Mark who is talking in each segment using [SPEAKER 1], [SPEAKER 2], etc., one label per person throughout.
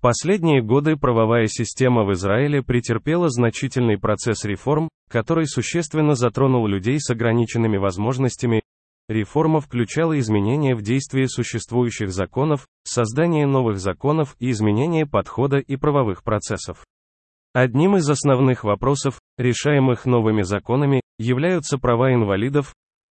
[SPEAKER 1] последние годы правовая система в Израиле претерпела значительный процесс реформ, который существенно затронул людей с ограниченными возможностями. Реформа включала изменения в действии существующих законов, создание новых законов и изменение подхода и правовых процессов. Одним из основных вопросов, решаемых новыми законами, являются права инвалидов.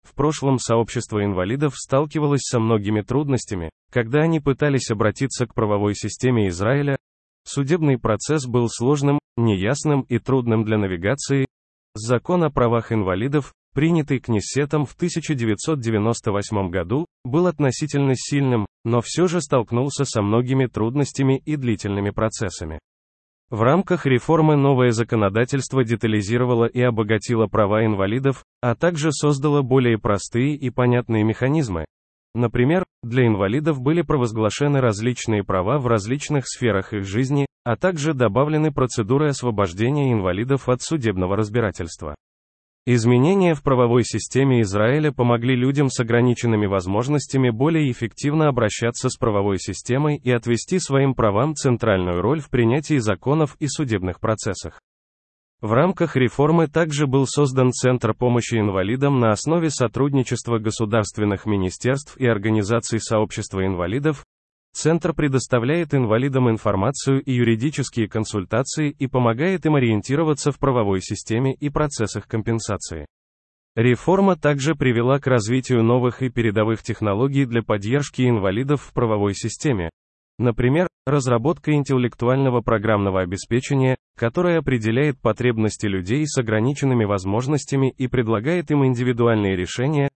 [SPEAKER 1] В прошлом сообщество инвалидов сталкивалось со многими трудностями, когда они пытались обратиться к правовой системе Израиля. Судебный процесс был сложным, неясным и трудным для навигации. Закон о правах инвалидов, принятый Кнессетом в 1998 году, был относительно сильным, но все же столкнулся со многими трудностями и длительными процессами. В рамках реформы новое законодательство детализировало и обогатило права инвалидов, а также создало более простые и понятные механизмы. Например, для инвалидов были провозглашены различные права в различных сферах их жизни, а также добавлены процедуры освобождения инвалидов от судебного разбирательства. Изменения в правовой системе Израиля помогли людям с ограниченными возможностями более эффективно обращаться с правовой системой и отвести своим правам центральную роль в принятии законов и судебных процессах. В рамках реформы также был создан Центр помощи инвалидам на основе сотрудничества государственных министерств и организаций сообщества инвалидов, Центр предоставляет инвалидам информацию и юридические консультации и помогает им ориентироваться в правовой системе и процессах компенсации. Реформа также привела к развитию новых и передовых технологий для поддержки инвалидов в правовой системе. Например, разработка интеллектуального программного обеспечения, которое определяет потребности людей с ограниченными возможностями и предлагает им индивидуальные решения,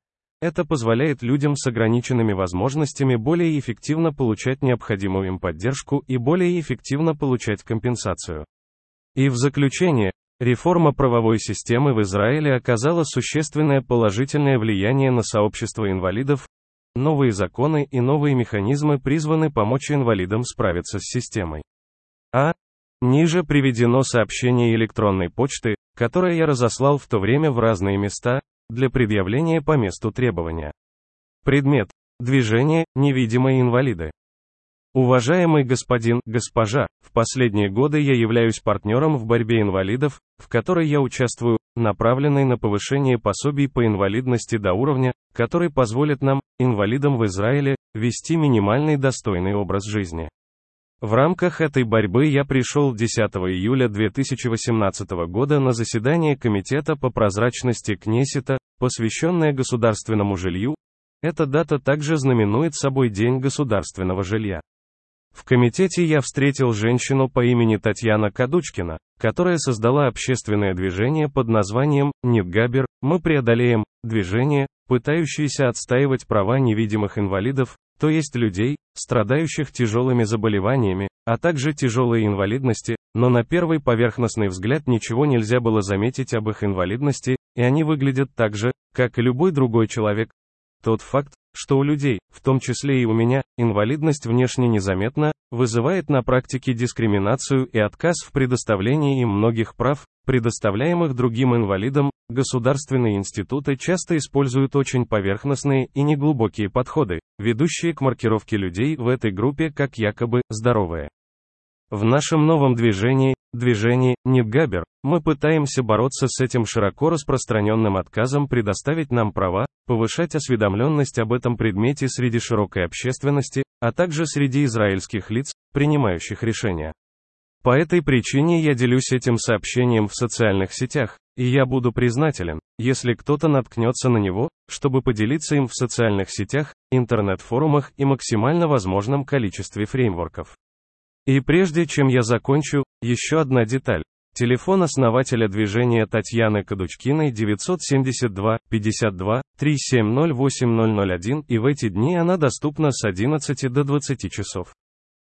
[SPEAKER 1] это позволяет людям с ограниченными возможностями более эффективно получать необходимую им поддержку и более эффективно получать компенсацию. И в заключение, реформа правовой системы в Израиле оказала существенное положительное влияние на сообщество инвалидов. Новые законы и новые механизмы призваны помочь инвалидам справиться с системой. А. Ниже приведено сообщение электронной почты, которое я разослал в то время в разные места, для предъявления по месту требования. Предмет. Движение, невидимые инвалиды. Уважаемый господин, госпожа, в последние годы я являюсь партнером в борьбе инвалидов, в которой я участвую, направленной на повышение пособий по инвалидности до уровня, который позволит нам, инвалидам в Израиле, вести минимальный достойный образ жизни. В рамках этой борьбы я пришел 10 июля 2018 года на заседание Комитета по прозрачности Кнессета, посвященное государственному жилью. Эта дата также знаменует собой День государственного жилья. В комитете я встретил женщину по имени Татьяна Кадучкина, которая создала общественное движение под названием «Нидгабер. Мы преодолеем» движение, пытающееся отстаивать права невидимых инвалидов, то есть людей, страдающих тяжелыми заболеваниями, а также тяжелой инвалидности, но на первый поверхностный взгляд ничего нельзя было заметить об их инвалидности, и они выглядят так же, как и любой другой человек. Тот факт, что у людей, в том числе и у меня, инвалидность внешне незаметна, вызывает на практике дискриминацию и отказ в предоставлении им многих прав, предоставляемых другим инвалидам, государственные институты часто используют очень поверхностные и неглубокие подходы, ведущие к маркировке людей в этой группе как якобы здоровые. В нашем новом движении, движении Нидгабер, мы пытаемся бороться с этим широко распространенным отказом предоставить нам права, повышать осведомленность об этом предмете среди широкой общественности, а также среди израильских лиц, принимающих решения. По этой причине я делюсь этим сообщением в социальных сетях, и я буду признателен, если кто-то наткнется на него, чтобы поделиться им в социальных сетях, интернет-форумах и максимально возможном количестве фреймворков. И прежде чем я закончу, еще одна деталь. Телефон основателя движения Татьяны Кадучкиной 972 52 3708001 и в эти дни она доступна с 11 до 20 часов.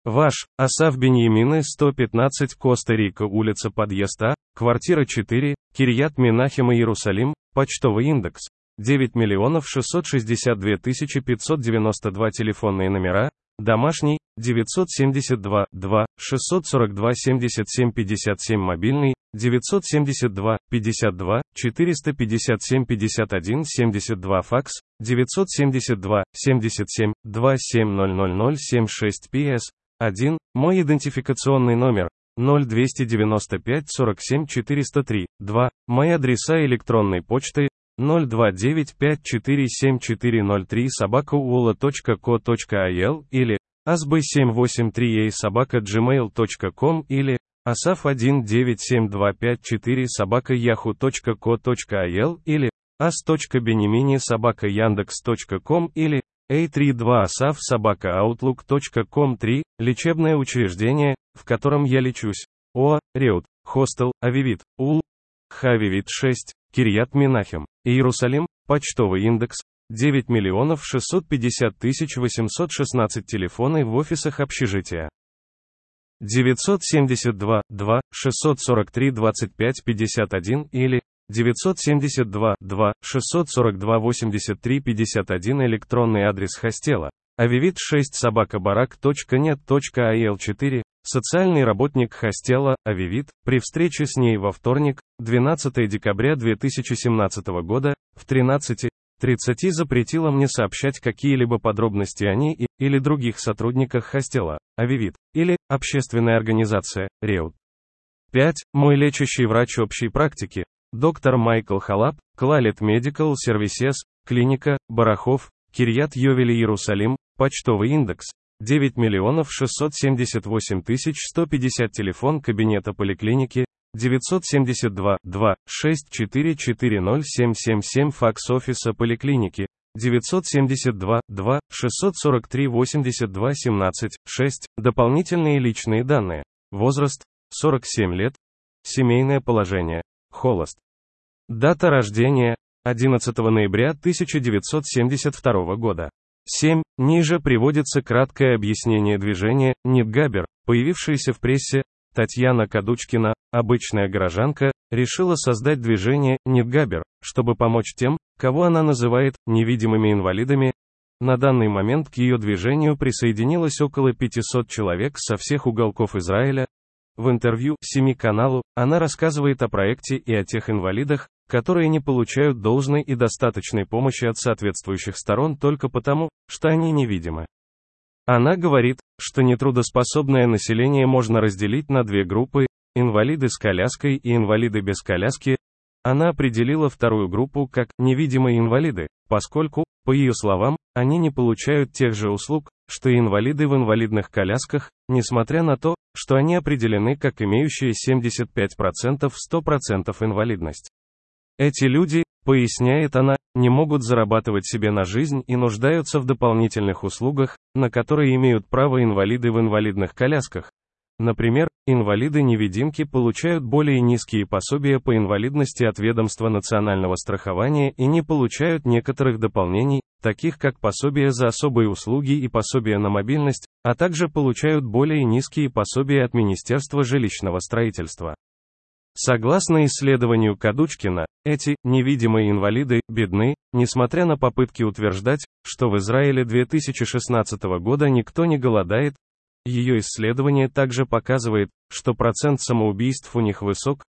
[SPEAKER 1] Ваш, Асав Беньямины 115 Коста-Рика улица Подъезд А, квартира 4, Кирьят Минахим Иерусалим, почтовый индекс. 9 миллионов 662 592 телефонные номера, домашний, 972 2 642 77 57 мобильный, 972 52 457 51 72 факс, 972 77 270076 PS, 1. Мой идентификационный номер 0295 47 403. 2. Мои адреса электронной почты 029547403 собака уола.ко.ил или asb783a собака gmail.com или asaf197254 собака yahoo.co.il или as.benimini собака яндекс.ком или a32 asaf собака outlook.com 3 лечебное учреждение, в котором я лечусь. О, Реут, Хостел, Авивит, Ул, Хавивит 6, Кирьят Минахем, Иерусалим, почтовый индекс, 9 миллионов 650 тысяч 816 телефоны в офисах общежития. 972, 2, 643 25 51 или 972, 2, 642 83 51 электронный адрес хостела, авивит 6 собакабарак.нет.ал 4, социальный работник хостела, авивит, при встрече с ней во вторник, 12 декабря 2017 года, в 13, 30 запретила мне сообщать какие-либо подробности о ней и, или других сотрудниках хостела, Авивит, или, общественная организация, Реут. 5. Мой лечащий врач общей практики, доктор Майкл Халап, Клалет Медикал Сервисес, клиника, Барахов, Кирьят Йовели Иерусалим, почтовый индекс, 9 миллионов 678 тысяч 150 телефон кабинета поликлиники, 972 2 6440777 факс офиса поликлиники 972 2 643 82 17 6 дополнительные личные данные возраст 47 лет семейное положение холост. Дата рождения 11 ноября 1972 года 7. Ниже приводится краткое объяснение движения Нидгабер, появившееся в прессе Татьяна Кадучкина, обычная горожанка, решила создать движение «Нидгабер», чтобы помочь тем, кого она называет «невидимыми инвалидами». На данный момент к ее движению присоединилось около 500 человек со всех уголков Израиля. В интервью «Семи каналу» она рассказывает о проекте и о тех инвалидах, которые не получают должной и достаточной помощи от соответствующих сторон только потому, что они невидимы. Она говорит, что нетрудоспособное население можно разделить на две группы, инвалиды с коляской и инвалиды без коляски. Она определила вторую группу как невидимые инвалиды, поскольку, по ее словам, они не получают тех же услуг, что и инвалиды в инвалидных колясках, несмотря на то, что они определены как имеющие 75% 100% инвалидность. Эти люди, поясняет она, не могут зарабатывать себе на жизнь и нуждаются в дополнительных услугах, на которые имеют право инвалиды в инвалидных колясках. Например, инвалиды-невидимки получают более низкие пособия по инвалидности от ведомства национального страхования и не получают некоторых дополнений, таких как пособия за особые услуги и пособия на мобильность, а также получают более низкие пособия от Министерства жилищного строительства. Согласно исследованию Кадучкина, эти невидимые инвалиды бедны, несмотря на попытки утверждать, что в Израиле 2016 года никто не голодает. Ее исследование также показывает, что процент самоубийств у них высок.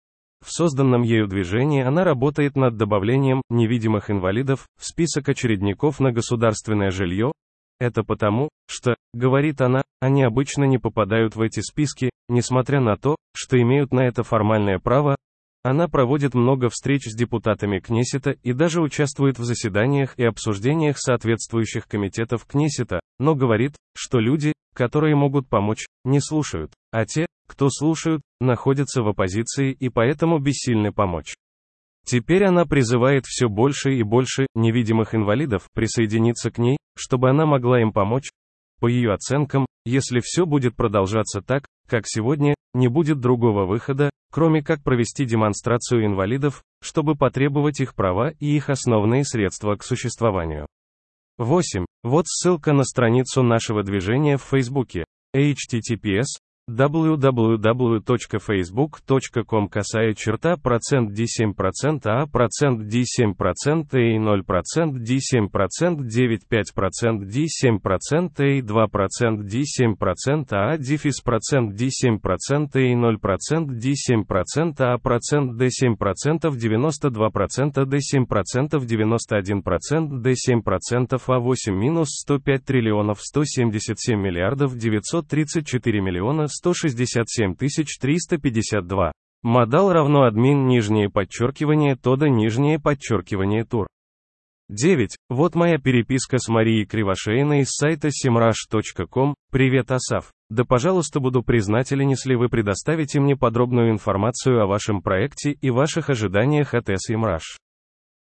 [SPEAKER 1] В созданном ею движении она работает над добавлением невидимых инвалидов в список очередников на государственное жилье, это потому, что, говорит она, они обычно не попадают в эти списки, несмотря на то, что имеют на это формальное право. Она проводит много встреч с депутатами Кнессета и даже участвует в заседаниях и обсуждениях соответствующих комитетов Кнессета, но говорит, что люди, которые могут помочь, не слушают, а те, кто слушают, находятся в оппозиции и поэтому бессильны помочь. Теперь она призывает все больше и больше невидимых инвалидов присоединиться к ней, чтобы она могла им помочь. По ее оценкам, если все будет продолжаться так, как сегодня, не будет другого выхода, кроме как провести демонстрацию инвалидов, чтобы потребовать их права и их основные средства к существованию. 8. Вот ссылка на страницу нашего движения в Фейсбуке. https www.facebook.com косая черта процент D7 процент А процент D7 процент и 0 процент D7 процент 95 процент D7 процент и 2 процент D7 процент А дефис процент D7 процент и 0 процент D7 процент А процент D7 процентов 92 процента D7 процентов 91 процент D7 процентов А8 минус 105 триллионов 177 миллиардов 934 миллиона 167 352. Модал равно админ нижнее подчеркивание тода нижнее подчеркивание тур. 9. Вот моя переписка с Марией Кривошеиной из сайта simrush.com. Привет, Асав. Да пожалуйста буду признателен, если вы предоставите мне подробную информацию о вашем проекте и ваших ожиданиях от SEMrush.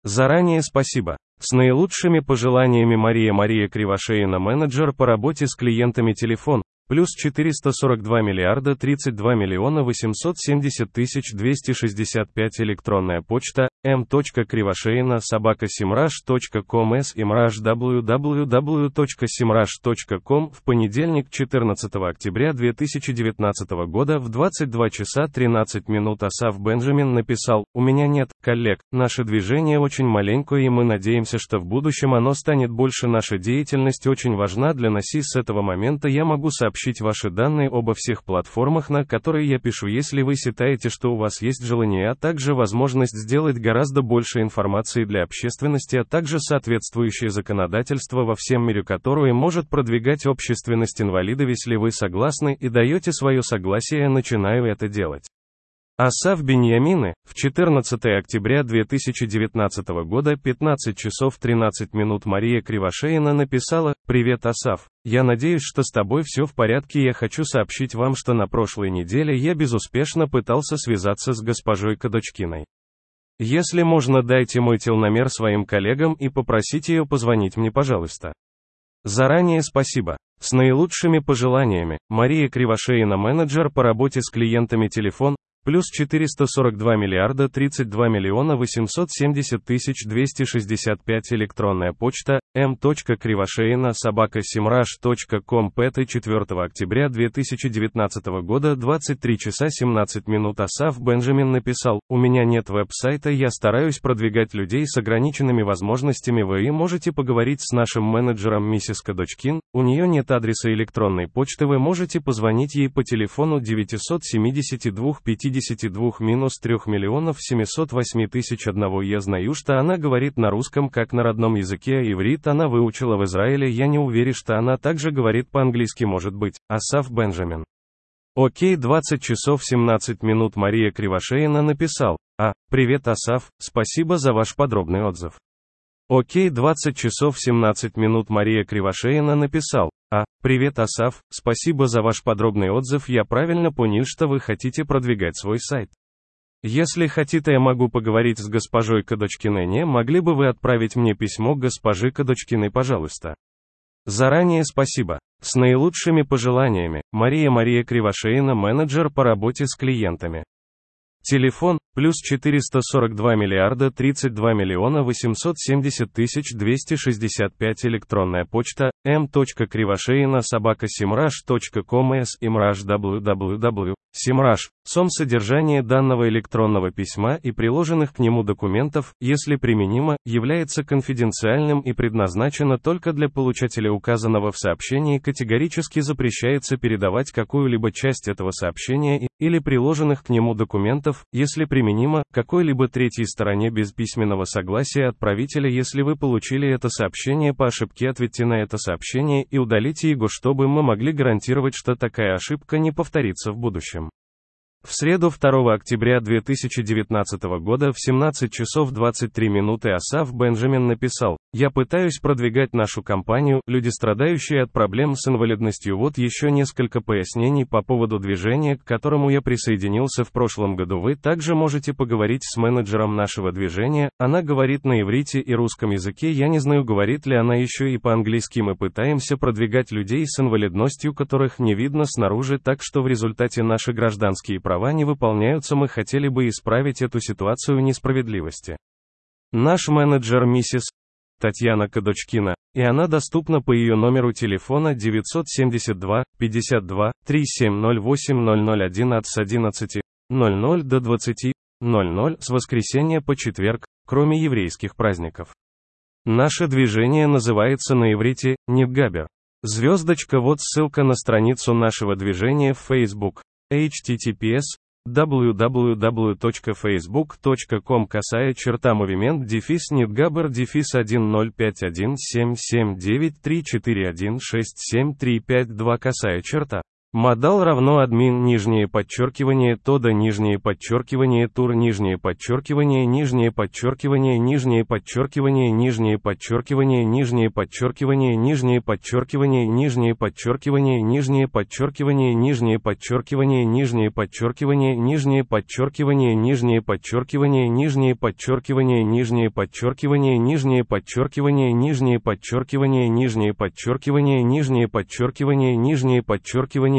[SPEAKER 1] Заранее спасибо. С наилучшими пожеланиями Мария Мария Кривошеина менеджер по работе с клиентами телефон, плюс 442 миллиарда 32 миллиона 870 тысяч 265 электронная почта, m. Кривошеина собака simrush.com s imrush www.simrush.com в понедельник 14 октября 2019 года в 22 часа 13 минут Асав Бенджамин написал, у меня нет, коллег, наше движение очень маленькое и мы надеемся, что в будущем оно станет больше наша деятельность очень важна для нас и с этого момента я могу сообщить ваши данные обо всех платформах, на которые я пишу если вы считаете, что у вас есть желание, а также возможность сделать гораздо больше информации для общественности, а также соответствующее законодательство во всем мире, которое может продвигать общественность инвалидов, если вы согласны и даете свое согласие, начинаю это делать. Асав Беньямины, в 14 октября 2019 года 15 часов 13 минут Мария Кривошеина написала «Привет, Асав. Я надеюсь, что с тобой все в порядке. Я хочу сообщить вам, что на прошлой неделе я безуспешно пытался связаться с госпожой Кадочкиной. Если можно, дайте мой телномер своим коллегам и попросите ее позвонить мне, пожалуйста. Заранее спасибо. С наилучшими пожеланиями, Мария Кривошеина, менеджер по работе с клиентами телефон, плюс 442 миллиарда 32 миллиона 870 тысяч 265 электронная почта m.кривошеина собака simrash.com 4 октября 2019 года 23 часа 17 минут. Асав Бенджамин написал, «У меня нет веб-сайта, я стараюсь продвигать людей с ограниченными возможностями, вы можете поговорить с нашим менеджером миссис Кадочкин, у нее нет адреса электронной почты, вы можете позвонить ей по телефону 972 50 52-3 миллионов 708 тысяч одного я знаю, что она говорит на русском как на родном языке, а иврит она выучила в Израиле, я не уверен, что она также говорит по-английски может быть, Асав Бенджамин. Окей, 20 часов 17 минут Мария Кривошеина написал, а, привет Асав, спасибо за ваш подробный отзыв. Окей, 20 часов 17 минут Мария Кривошеина написал, а, привет Асав, спасибо за ваш подробный отзыв, я правильно понял, что вы хотите продвигать свой сайт. Если хотите, я могу поговорить с госпожой Кадочкиной. Не могли бы вы отправить мне письмо госпожи Кадочкиной, пожалуйста? Заранее спасибо. С наилучшими пожеланиями. Мария Мария Кривошеина, менеджер по работе с клиентами. Телефон, плюс 442 миллиарда 32 миллиона 870 тысяч 265 электронная почта, m. Кривошеина собака simrush.com s imrush www. Simrush. Сом содержание данного электронного письма и приложенных к нему документов, если применимо, является конфиденциальным и предназначено только для получателя указанного в сообщении категорически запрещается передавать какую-либо часть этого сообщения и, или приложенных к нему документов, если применимо, какой-либо третьей стороне без письменного согласия отправителя если вы получили это сообщение по ошибке ответьте на это сообщение и удалите его чтобы мы могли гарантировать что такая ошибка не повторится в будущем. В среду 2 октября 2019 года в 17 часов 23 минуты Асав Бенджамин написал, «Я пытаюсь продвигать нашу компанию, люди страдающие от проблем с инвалидностью. Вот еще несколько пояснений по поводу движения, к которому я присоединился в прошлом году. Вы также можете поговорить с менеджером нашего движения, она говорит на иврите и русском языке. Я не знаю говорит ли она еще и по-английски. Мы пытаемся продвигать людей с инвалидностью которых не видно снаружи так что в результате наши гражданские права не выполняются, мы хотели бы исправить эту ситуацию несправедливости. Наш менеджер миссис Татьяна Кадочкина, и она доступна по ее номеру телефона 972 52 3708 0001 с 11 00 до 20 00 с воскресенья по четверг, кроме еврейских праздников. Наше движение называется на иврите «Нидгабер». Звездочка вот ссылка на страницу нашего движения в Facebook. https www.facebook.com касая черта мувимент дефис нидгабер дефис 10517793416735 касая черта. Модал равно админ нижнее подчеркивание тода нижнее подчеркивание тур нижнее подчеркивание нижнее подчеркивание нижнее подчеркивание нижнее подчеркивание нижнее подчеркивание нижнее подчеркивание нижнее подчеркивание нижнее подчеркивание нижнее подчеркивание нижнее подчеркивание нижнее подчеркивание нижнее подчеркивание нижнее подчеркивание нижнее подчеркивание нижнее подчеркивание нижнее подчеркивание нижнее подчеркивание нижнее подчеркивание нижнее подчеркивание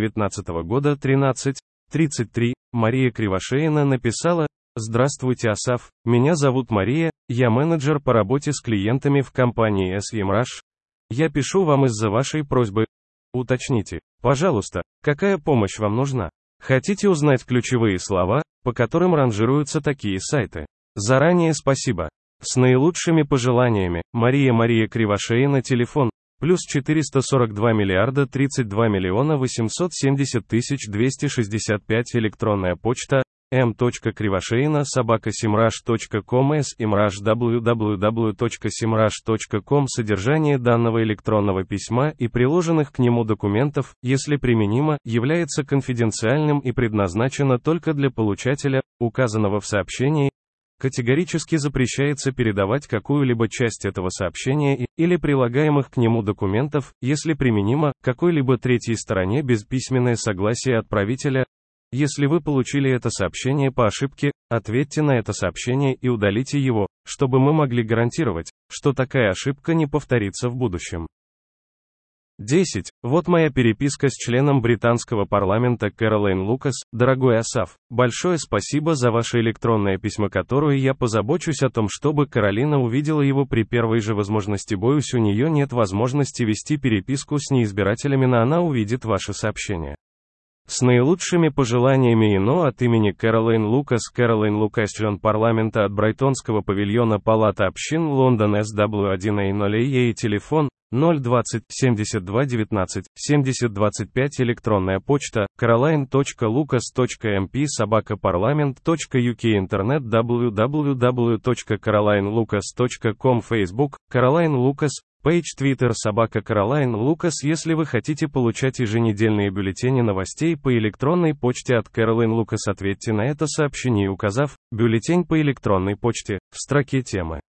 [SPEAKER 1] 2019 года 13.33, Мария Кривошеина написала, Здравствуйте, Асав, меня зовут Мария, я менеджер по работе с клиентами в компании SEMrush. Я пишу вам из-за вашей просьбы. Уточните, пожалуйста, какая помощь вам нужна? Хотите узнать ключевые слова, по которым ранжируются такие сайты? Заранее спасибо. С наилучшими пожеланиями, Мария Мария Кривошеина, телефон Плюс 442 миллиарда 32 миллиона 870 тысяч 265 электронная почта m.кривошеина собака simrush.com s imrush www.simrush.com Содержание данного электронного письма и приложенных к нему документов, если применимо, является конфиденциальным и предназначено только для получателя, указанного в сообщении, Категорически запрещается передавать какую-либо часть этого сообщения и, или прилагаемых к нему документов, если применимо, какой-либо третьей стороне без письменное согласие отправителя. Если вы получили это сообщение по ошибке, ответьте на это сообщение и удалите его, чтобы мы могли гарантировать, что такая ошибка не повторится в будущем. 10. Вот моя переписка с членом британского парламента Кэролайн Лукас. Дорогой Асав, большое спасибо за ваше электронное письмо, которое я позабочусь о том, чтобы Каролина увидела его при первой же возможности. Боюсь, у нее нет возможности вести переписку с неизбирателями, но она увидит ваше сообщение. С наилучшими пожеланиями ИНО от имени Кэролайн Лукас Кэролайн Лукас член парламента от Брайтонского павильона Палата общин Лондон SW1A0 и телефон 020 72 19 70 25 электронная почта caroline.lucas.mp собака parliament.uk интернет www.carolinelucas.com Facebook Caroline Lucas Пейдж Твиттер собака Каролайн Лукас Если вы хотите получать еженедельные бюллетени новостей по электронной почте от Кэролайн Лукас ответьте на это сообщение указав «Бюллетень по электронной почте» в строке темы.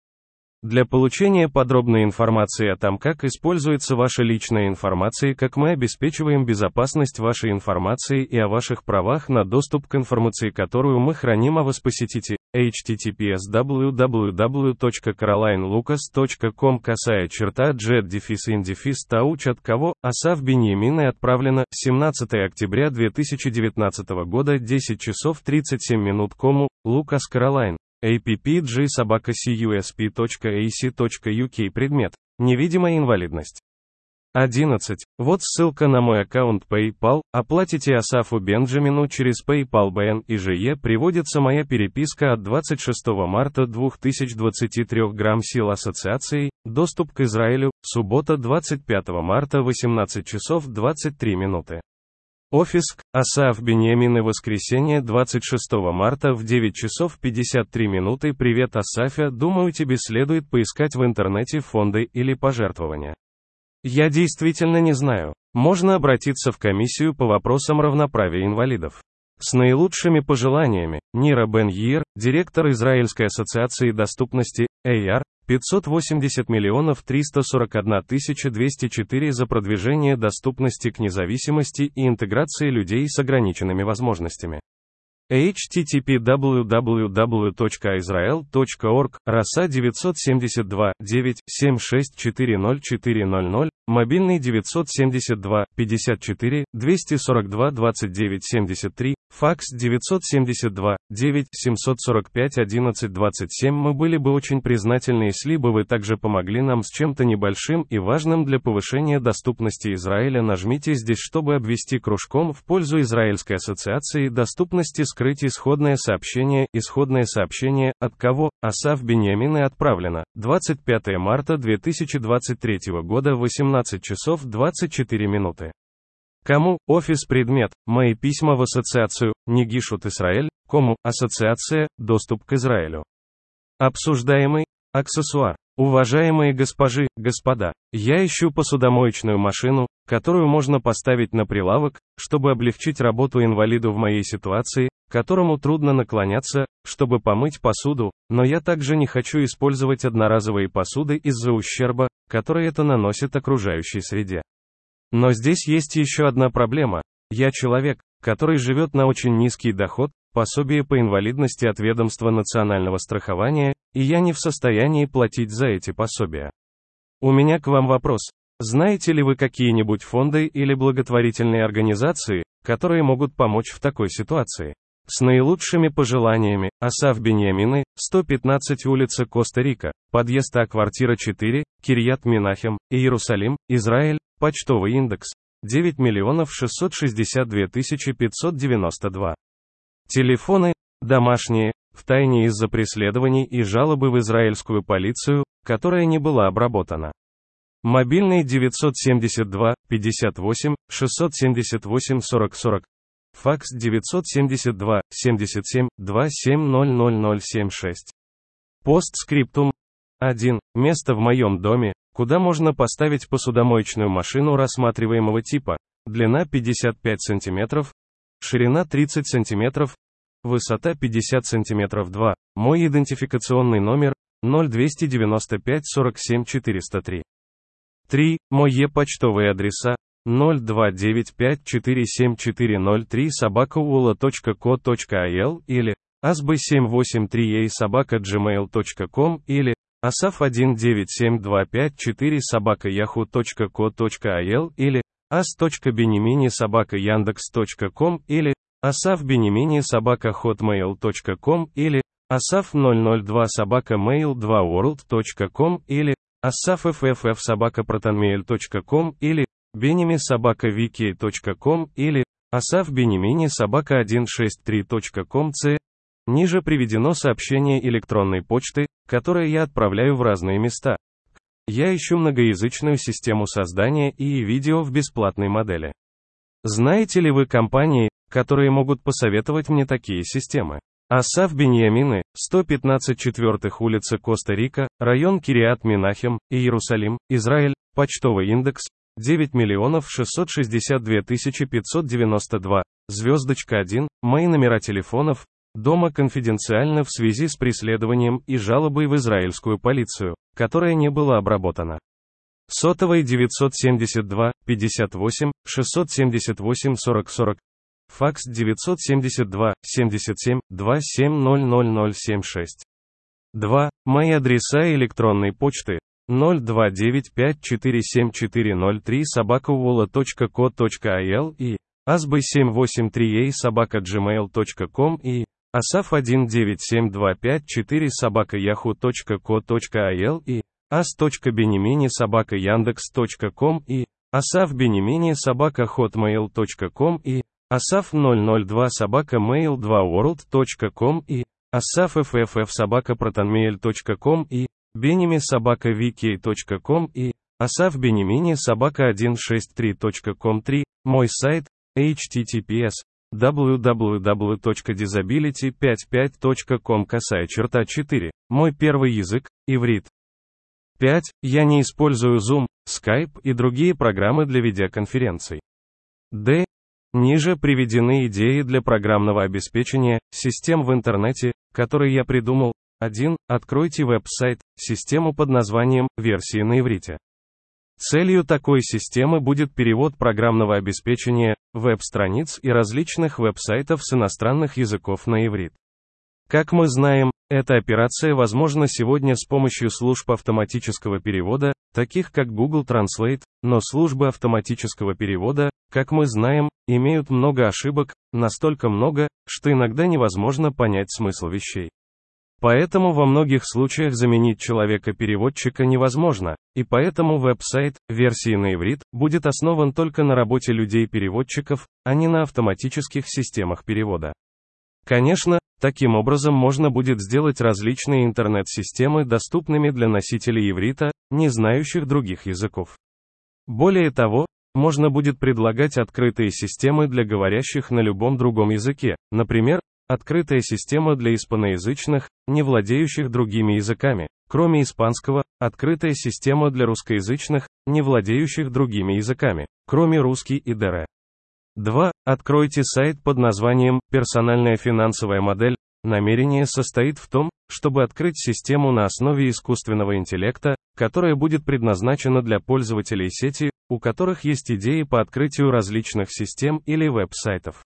[SPEAKER 1] Для получения подробной информации о том, как используется ваша личная информация, как мы обеспечиваем безопасность вашей информации и о ваших правах на доступ к информации, которую мы храним о вас посетите https www.carolinelucas.com касая черта jet дефис индефис тауч от кого, Асав Беньямин и отправлено 17 октября 2019 года 10 часов 37 минут кому, Лукас Каролайн appg собака cusp.ac.uk предмет. Невидимая инвалидность. 11. Вот ссылка на мой аккаунт PayPal. Оплатите Асафу Бенджамину через PayPal BN и ЖЕ. Приводится моя переписка от 26 марта 2023 грамм сил ассоциации. Доступ к Израилю. Суббота 25 марта 18 часов 23 минуты. Офиск, Асаф Беньямин и воскресенье 26 марта в 9 часов 53 минуты Привет Асафя, думаю тебе следует поискать в интернете фонды или пожертвования. Я действительно не знаю. Можно обратиться в комиссию по вопросам равноправия инвалидов. С наилучшими пожеланиями, Нира Бен Йир, директор Израильской ассоциации доступности, AR 580 миллионов 341 тысяча 204 за продвижение доступности к независимости и интеграции людей с ограниченными возможностями. http www.israel.org, роса 972 9 7640400, мобильный 972 54 242 29 73, факс 972 9 745 11 27 Мы были бы очень признательны, если бы вы также помогли нам с чем-то небольшим и важным для повышения доступности Израиля. Нажмите здесь, чтобы обвести кружком в пользу Израильской ассоциации доступности Скрыть исходное сообщение. Исходное сообщение от кого? Асав Беньямин отправлено. 25 марта 2023 года 18 часов 24 минуты. Кому? Офис предмет. Мои письма в ассоциацию. Нигишут Израиль. Кому? Ассоциация. Доступ к Израилю. Обсуждаемый. Аксессуар. Уважаемые госпожи, господа, я ищу посудомоечную машину, которую можно поставить на прилавок, чтобы облегчить работу инвалиду в моей ситуации, которому трудно наклоняться, чтобы помыть посуду, но я также не хочу использовать одноразовые посуды из-за ущерба, который это наносит окружающей среде. Но здесь есть еще одна проблема. Я человек, который живет на очень низкий доход, пособие по инвалидности от ведомства национального страхования, и я не в состоянии платить за эти пособия. У меня к вам вопрос. Знаете ли вы какие-нибудь фонды или благотворительные организации, которые могут помочь в такой ситуации? С наилучшими пожеланиями, Асав Беньямины, 115 улица Коста-Рика, подъезд А, квартира 4, Кирьят Минахем, Иерусалим, Израиль, почтовый индекс, 9 миллионов 662 тысячи 592. Телефоны, домашние, в тайне из-за преследований и жалобы в израильскую полицию, которая не была обработана. Мобильный 972 58 678 40 40. Факс 972 77 2700076. Постскриптум 1. Место в моем доме, куда можно поставить посудомоечную машину рассматриваемого типа. Длина 55 см, ширина 30 см, высота 50 см 2, мой идентификационный номер 0295 47 403. 3. Мои почтовые адреса 0295474003 собакаула.ко.ил или asb783a собака gmail.com или asaf197254 собака yahoo.co.il или as.benimini собака яндекс.ком или asaf.benimini собака hotmail.com или asaf002 собака mail2world.com или asafFFF собака protonmail.com или benimi собака wiki.com или asaf.benimini собака 163.com c Ниже приведено сообщение электронной почты, которое я отправляю в разные места. Я ищу многоязычную систему создания и видео в бесплатной модели. Знаете ли вы компании, которые могут посоветовать мне такие системы? Асав Беньямины, 115 четвертых улица Коста-Рика, район Кириат Минахем, Иерусалим, Израиль, почтовый индекс, 9 миллионов 662 тысячи 592, звездочка 1, мои номера телефонов, дома конфиденциально в связи с преследованием и жалобой в израильскую полицию, которая не была обработана. Сотовый 972 58 678 40 40. Факс 972 77 2700076. 2. Мои адреса электронной почты 0295474003 собакауола.ко.ил и asb783a собака gmail.com и asaf197254 собака yahoo.co.il и as.benimini собака яндекс.ком и asaf.benimini собака hotmail.com и asaf002 собака mail2world.com и asaf.fff собака protonmail.com и benimi собака vk.com и asaf.benimini собака 163.com 3 мой сайт https www.disability55.com косая черта 4. Мой первый язык, иврит. 5. Я не использую Zoom, Skype и другие программы для видеоконференций. D. Ниже приведены идеи для программного обеспечения систем в интернете, которые я придумал, 1. Откройте веб-сайт, систему под названием «Версии на иврите». Целью такой системы будет перевод программного обеспечения, веб-страниц и различных веб-сайтов с иностранных языков на иврит. Как мы знаем, эта операция возможна сегодня с помощью служб автоматического перевода, таких как Google Translate, но службы автоматического перевода, как мы знаем, имеют много ошибок, настолько много, что иногда невозможно понять смысл вещей. Поэтому во многих случаях заменить человека-переводчика невозможно, и поэтому веб-сайт, версии на иврит, будет основан только на работе людей-переводчиков, а не на автоматических системах перевода. Конечно, таким образом можно будет сделать различные интернет-системы доступными для носителей иврита, не знающих других языков. Более того, можно будет предлагать открытые системы для говорящих на любом другом языке, например, открытая система для испаноязычных, не владеющих другими языками, кроме испанского, открытая система для русскоязычных, не владеющих другими языками, кроме русский и ДР. 2. Откройте сайт под названием «Персональная финансовая модель». Намерение состоит в том, чтобы открыть систему на основе искусственного интеллекта, которая будет предназначена для пользователей сети, у которых есть идеи по открытию различных систем или веб-сайтов.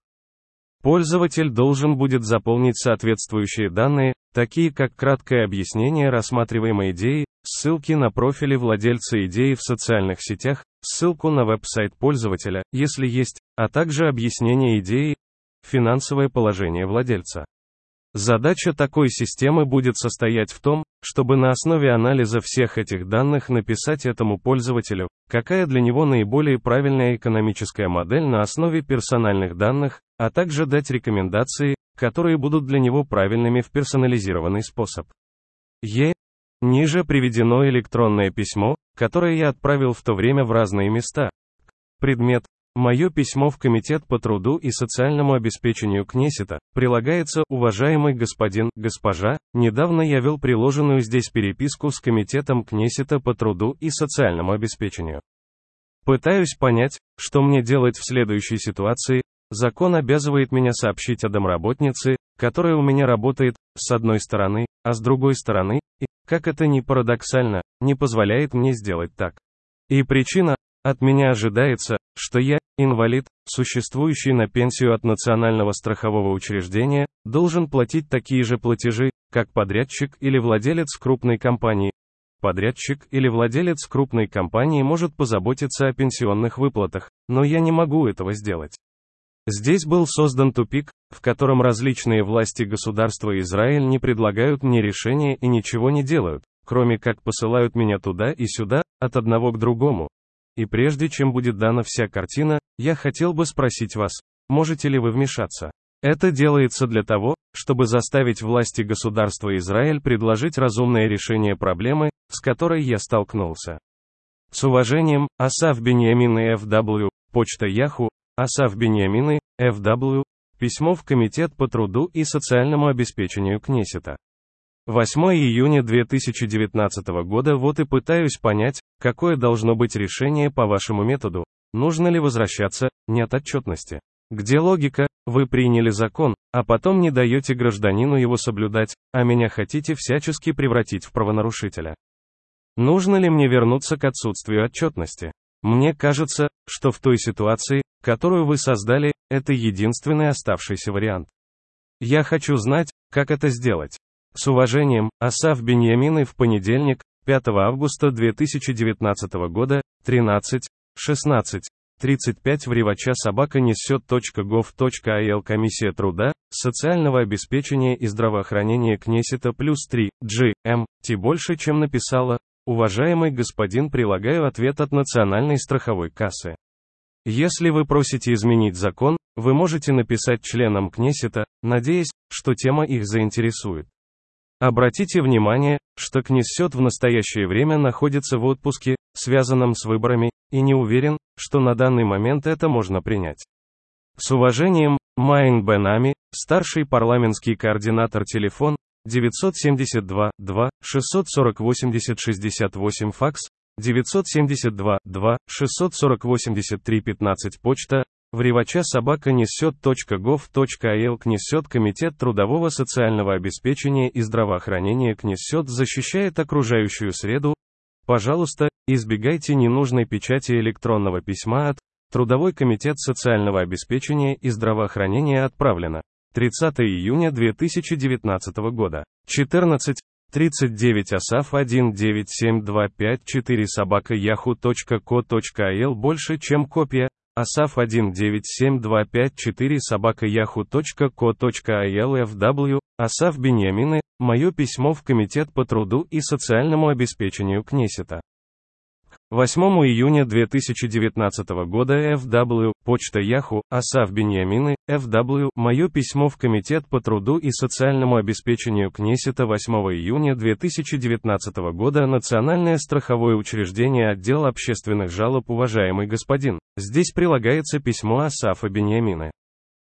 [SPEAKER 1] Пользователь должен будет заполнить соответствующие данные, такие как краткое объяснение рассматриваемой идеи, ссылки на профили владельца идеи в социальных сетях, ссылку на веб-сайт пользователя, если есть, а также объяснение идеи, финансовое положение владельца. Задача такой системы будет состоять в том, чтобы на основе анализа всех этих данных написать этому пользователю, какая для него наиболее правильная экономическая модель на основе персональных данных, а также дать рекомендации, которые будут для него правильными в персонализированный способ. Е. Ниже приведено электронное письмо, которое я отправил в то время в разные места. Предмет. Мое письмо в Комитет по труду и социальному обеспечению Кнесета прилагается, уважаемый господин, госпожа, недавно я вел приложенную здесь переписку с Комитетом Кнесета по труду и социальному обеспечению. Пытаюсь понять, что мне делать в следующей ситуации, закон обязывает меня сообщить о домработнице, которая у меня работает, с одной стороны, а с другой стороны, и, как это ни парадоксально, не позволяет мне сделать так. И причина, от меня ожидается, что я, инвалид, существующий на пенсию от национального страхового учреждения, должен платить такие же платежи, как подрядчик или владелец крупной компании. Подрядчик или владелец крупной компании может позаботиться о пенсионных выплатах, но я не могу этого сделать. Здесь был создан тупик, в котором различные власти государства Израиль не предлагают мне решения и ничего не делают, кроме как посылают меня туда и сюда, от одного к другому, и прежде чем будет дана вся картина, я хотел бы спросить вас, можете ли вы вмешаться? Это делается для того, чтобы заставить власти государства Израиль предложить разумное решение проблемы, с которой я столкнулся. С уважением, Асав Беньямин Ф.В., почта Яху, Асав Беньямин Ф.В., письмо в Комитет по труду и социальному обеспечению Кнесета. 8 июня 2019 года вот и пытаюсь понять, какое должно быть решение по вашему методу. Нужно ли возвращаться, нет отчетности. Где логика, вы приняли закон, а потом не даете гражданину его соблюдать, а меня хотите всячески превратить в правонарушителя. Нужно ли мне вернуться к отсутствию отчетности? Мне кажется, что в той ситуации, которую вы создали, это единственный оставшийся вариант. Я хочу знать, как это сделать. С уважением, Асав Беньямины в понедельник, 5 августа 2019 года, 13, 16, 35 в Ревача собака несет.gov.il Комиссия труда, социального обеспечения и здравоохранения Кнесета плюс 3, G, M, T больше, чем написала, уважаемый господин прилагаю ответ от Национальной страховой кассы. Если вы просите изменить закон, вы можете написать членам Кнесета, надеясь, что тема их заинтересует. Обратите внимание, что Кнессет в настоящее время находится в отпуске, связанном с выборами, и не уверен, что на данный момент это можно принять. С уважением, Майн Бенами, старший парламентский координатор телефон, 972 2 640 80 68 факс, 972 2 640 83 15 почта, vrevacha собака knesset.gov.il Кнесет Комитет трудового социального обеспечения и здравоохранения Кнесет защищает окружающую среду. Пожалуйста, избегайте ненужной печати электронного письма от Трудовой комитет социального обеспечения и здравоохранения отправлено. 30 июня 2019 года. 14. 39 асаф 197254 собака yahoo.co.il больше чем копия. Асаф 197254 собака yahoo.co.il FW, Асаф Беньямины, мое письмо в Комитет по труду и социальному обеспечению Кнесета. 8 июня 2019 года FW, почта Яху, Асав Беньямины, FW, мое письмо в Комитет по труду и социальному обеспечению Кнесета 8 июня 2019 года Национальное страховое учреждение отдел общественных жалоб Уважаемый господин, здесь прилагается письмо Асафа Беньямины.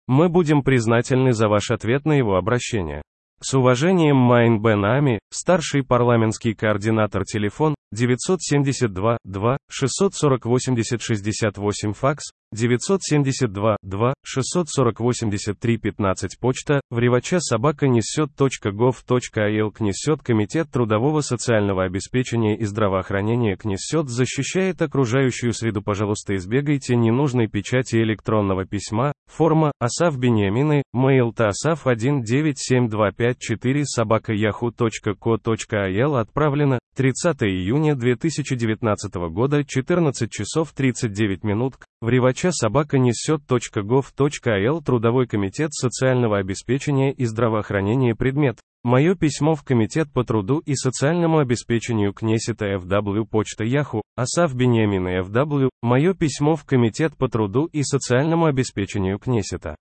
[SPEAKER 1] Мы будем признательны за ваш ответ на его обращение. С уважением Майн Бен Ами, старший парламентский координатор телефон, 972 2 640 80 68 факс, 972 2 640 83 15 почта, vrevacha собака knesset.gov.il Кнесет Комитет трудового социального обеспечения и здравоохранения Кнесет защищает окружающую среду. Пожалуйста избегайте ненужной печати электронного письма, форма, Асав Бениамины, mail tasaf 197254 собака yahoo.co.il отправлено, 30 июня 2019 года 14 часов 39 минут, вривача собака несет.gov.il Трудовой комитет социального обеспечения и здравоохранения предмет. Мое письмо в Комитет по труду и социальному обеспечению Кнесета FW почта Яху, Асав Бениамина FW, мое письмо в Комитет по труду и социальному обеспечению Кнесета.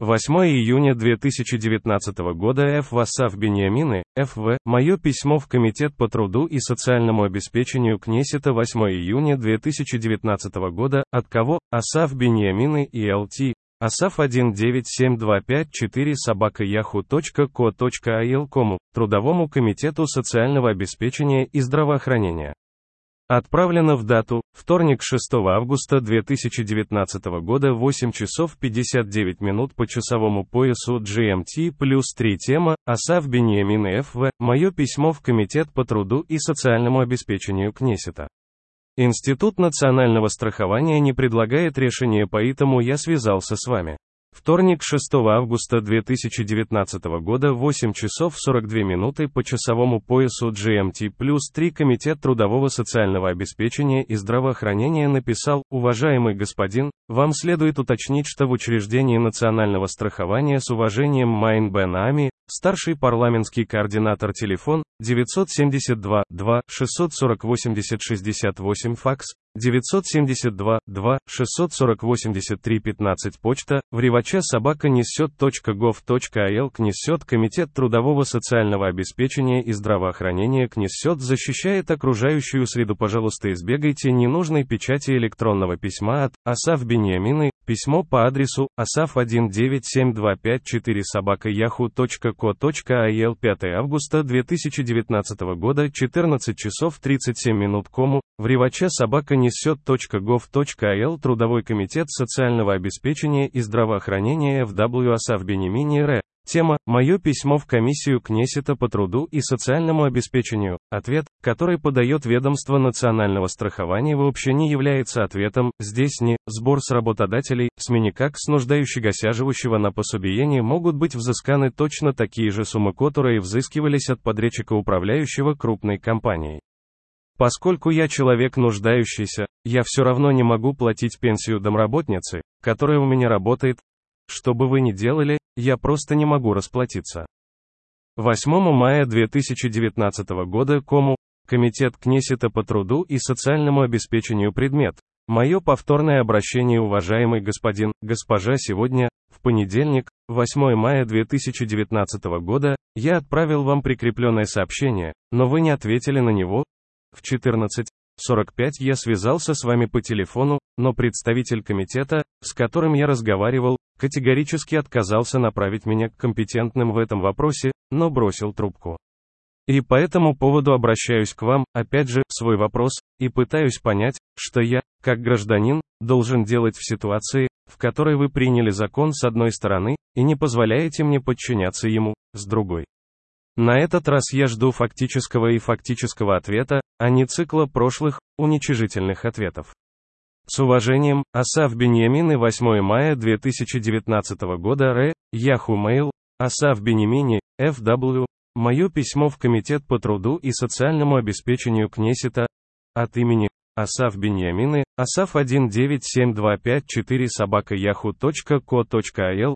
[SPEAKER 1] 8 июня 2019 года Ф. Васав Бениамины, Ф.В., мое письмо в Комитет по труду и социальному обеспечению Кнесета 8 июня 2019 года, от кого, Асав Бениамины и Л.Т. Асав 197254 собака yahoo.co.il кому, Трудовому комитету социального обеспечения и здравоохранения. Отправлено в дату, вторник 6 августа 2019 года 8 часов 59 минут по часовому поясу GMT плюс 3 тема, Асав Бениамин Ф.В., мое письмо в Комитет по труду и социальному обеспечению Кнесета. Институт национального страхования не предлагает решения, поэтому я связался с вами. Вторник 6 августа 2019 года 8 часов 42 минуты по часовому поясу GMT плюс 3 Комитет трудового социального обеспечения и здравоохранения написал, уважаемый господин, вам следует уточнить, что в учреждении национального страхования с уважением Майн Бен Ами, старший парламентский координатор телефон, 972 2 640 80 68 факс, 972 2 640 83 15 почта, vrevacha собака knesset.gov.il Кнесет Комитет трудового социального обеспечения и здравоохранения Кнесет защищает окружающую среду. Пожалуйста избегайте ненужной печати электронного письма от Асав Беньямины, письмо по адресу асаф 197254 собака yahoo.co.il 5 августа 2019 года 14 часов 37 минут кому, вривача собака несет.gov.il Трудовой комитет социального обеспечения и здравоохранения ФВ Асав Бенемини Р. Тема «Мое письмо в комиссию Кнесета по труду и социальному обеспечению». Ответ, который подает ведомство национального страхования вообще не является ответом, здесь не, сбор с работодателей, сменикак с нуждающегося живущего на пособиении могут быть взысканы точно такие же суммы, которые взыскивались от подрядчика управляющего крупной компанией. Поскольку я человек нуждающийся, я все равно не могу платить пенсию домработницы, которая у меня работает. Что бы вы ни делали, я просто не могу расплатиться. 8 мая 2019 года Кому, Комитет Кнесета по труду и социальному обеспечению предмет. Мое повторное обращение, уважаемый господин, госпожа, сегодня, в понедельник, 8 мая 2019 года, я отправил вам прикрепленное сообщение, но вы не ответили на него, в 14.45 я связался с вами по телефону, но представитель комитета, с которым я разговаривал, категорически отказался направить меня к компетентным в этом вопросе, но бросил трубку. И по этому поводу обращаюсь к вам, опять же, свой вопрос, и пытаюсь понять, что я, как гражданин, должен делать в ситуации, в которой вы приняли закон с одной стороны, и не позволяете мне подчиняться ему, с другой. На этот раз я жду фактического и фактического ответа, а не цикла прошлых, уничижительных ответов. С уважением, Асав Беньямин и 8 мая 2019 года Р. Яху Mail, Асав Бенемини, Ф.В. Мое письмо в Комитет по труду и социальному обеспечению Кнесета, от имени Асав Беньямины, Асав 19725 собака яху.ко.ил,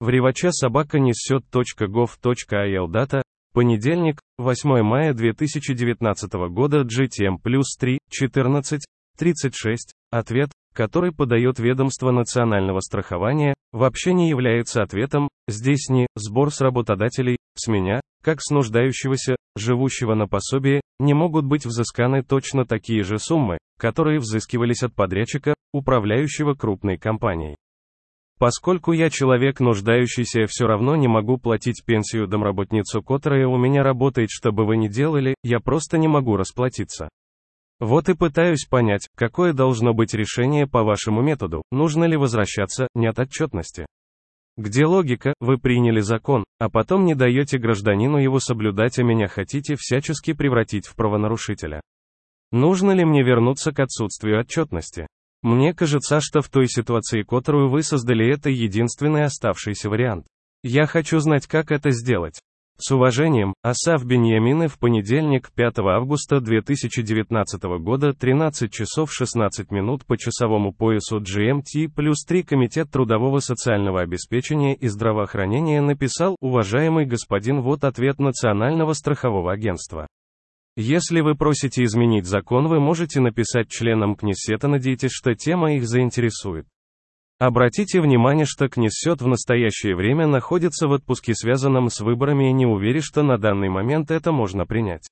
[SPEAKER 1] в ревача собака несет.gov.il дата, понедельник, 8 мая 2019 года. GTM плюс 3, 14, 36, ответ, который подает ведомство национального страхования, вообще не является ответом, здесь не сбор с работодателей, с меня, как с нуждающегося, живущего на пособие, не могут быть взысканы точно такие же суммы, которые взыскивались от подрядчика, управляющего крупной компанией. Поскольку я человек нуждающийся, все равно не могу платить пенсию домработницу, которая у меня работает, что бы вы ни делали, я просто не могу расплатиться. Вот и пытаюсь понять, какое должно быть решение по вашему методу, нужно ли возвращаться, нет отчетности. Где логика, вы приняли закон, а потом не даете гражданину его соблюдать, а меня хотите всячески превратить в правонарушителя. Нужно ли мне вернуться к отсутствию отчетности? Мне кажется, что в той ситуации, которую вы создали, это единственный оставшийся вариант. Я хочу знать, как это сделать. С уважением, Асав Беньямины в понедельник, 5 августа 2019 года, 13 часов 16 минут по часовому поясу GMT плюс 3 Комитет трудового социального обеспечения и здравоохранения написал, уважаемый господин, вот ответ Национального страхового агентства. Если вы просите изменить закон, вы можете написать членам Кнессета, надейтесь, что тема их заинтересует. Обратите внимание, что Кнессет в настоящее время находится в отпуске, связанном с выборами, и не уверен, что на данный момент это можно принять.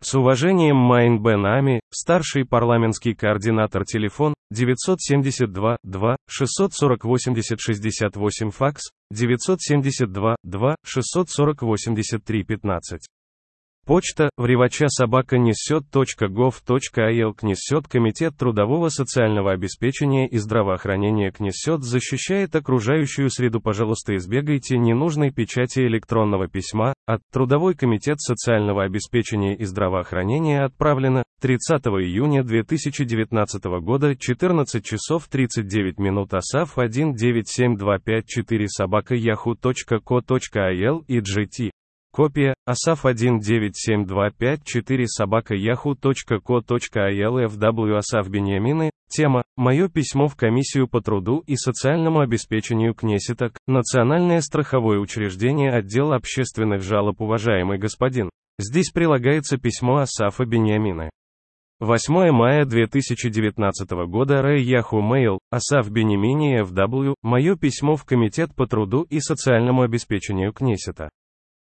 [SPEAKER 1] С уважением Майн Бен Ами, старший парламентский координатор телефон, 972 2 640 80 68 факс, 972 2 640 83 15. Почта, вревача собака несет.gov.il Кнесет Комитет трудового социального обеспечения и здравоохранения Кнесет защищает окружающую среду Пожалуйста избегайте ненужной печати электронного письма, от Трудовой комитет социального обеспечения и здравоохранения отправлено, 30 июня 2019 года 14 часов 39 минут АСАФ 197254 собака yahoo.co.il и GT. Копия, асаф 197254 собака yahoo.co.il FW Асаф Беньямины, тема, мое письмо в комиссию по труду и социальному обеспечению Кнесеток, Национальное страховое учреждение отдел общественных жалоб уважаемый господин. Здесь прилагается письмо Асафа Беньямины. 8 мая 2019 года Рэй Яху Mail, Асаф Бенемини FW, мое письмо в Комитет по труду и социальному обеспечению Кнесета.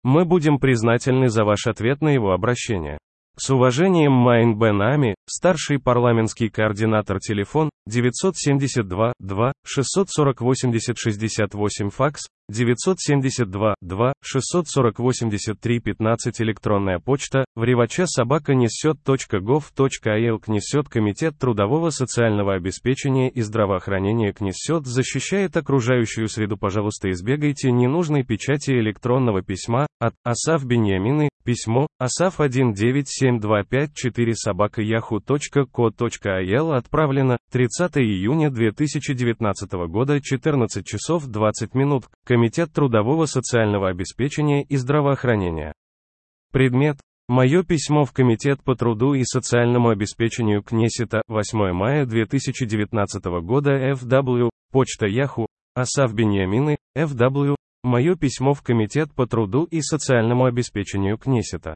[SPEAKER 1] Мы будем признательны за ваш ответ на его обращение. С уважением Майн Бен Ами, старший парламентский координатор телефон, 972 2 640 80 68 факс, 972 2 640 83 15 электронная почта, vrevacha собака knesset.gov.il Кнесет Комитет трудового социального обеспечения и здравоохранения Кнесет защищает окружающую среду. Пожалуйста избегайте ненужной печати электронного письма, от Асав Беньямины, письмо, Асав 197254 собака yahoo.co.il отправлено, 30 июня 2019 года 14 часов 20 минут, Комитет трудового социального обеспечения и здравоохранения. Предмет. Мое письмо в Комитет по труду и социальному обеспечению Кнесета, 8 мая 2019 года FW, почта Яху, Асав Беньямины, FW, Мое письмо в Комитет по труду и социальному обеспечению Кнесета.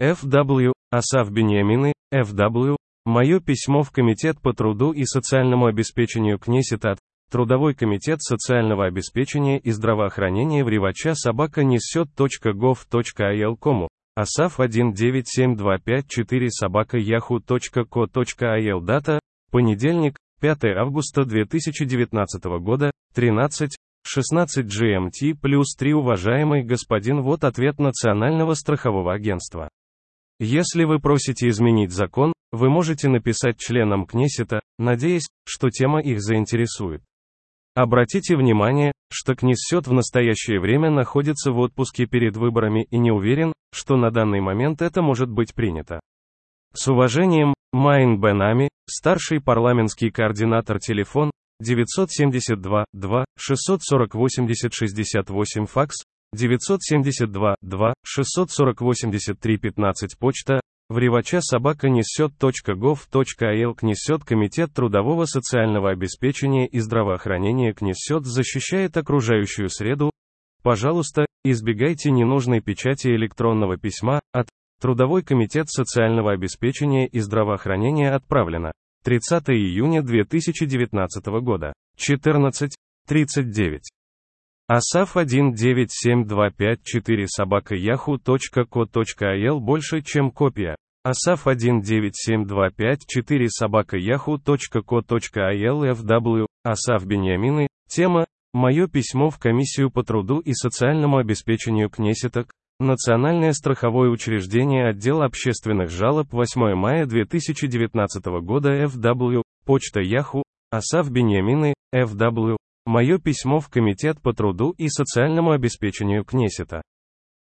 [SPEAKER 1] Ф.В. Асав Беньямины, Ф.В. Мое письмо в Комитет по труду и социальному обеспечению Кнесета. Трудовой комитет социального обеспечения и здравоохранения в Ревача собака несет.gov.il кому. Асав 197254 собака yahoo.co.il дата, понедельник, 5 августа 2019 года, 13, 16 GMT плюс 3 Уважаемый господин вот ответ Национального страхового агентства. Если вы просите изменить закон, вы можете написать членам Кнессета, надеясь, что тема их заинтересует. Обратите внимание, что Кнессет в настоящее время находится в отпуске перед выборами и не уверен, что на данный момент это может быть принято. С уважением, Майн Бенами, старший парламентский координатор телефон, 972 2 640 80 68 факс, 972 2 640 83 15 почта, Вривача собака несет .gov.il Кнесет Комитет трудового социального обеспечения и здравоохранения Кнесет защищает окружающую среду. Пожалуйста, избегайте ненужной печати электронного письма от Трудовой комитет социального обеспечения и здравоохранения отправлено 30 июня 2019 года 14.39. Асаф 197254 собака yahoo.co.il больше, чем копия. Асаф 197254 собака yahoo.co.il FW, Асаф Беньямины, тема, мое письмо в комиссию по труду и социальному обеспечению Кнесеток, Национальное страховое учреждение отдел общественных жалоб 8 мая 2019 года FW, почта Yahoo, Асаф Беньямины, FW, мое письмо в Комитет по труду и социальному обеспечению Кнесета.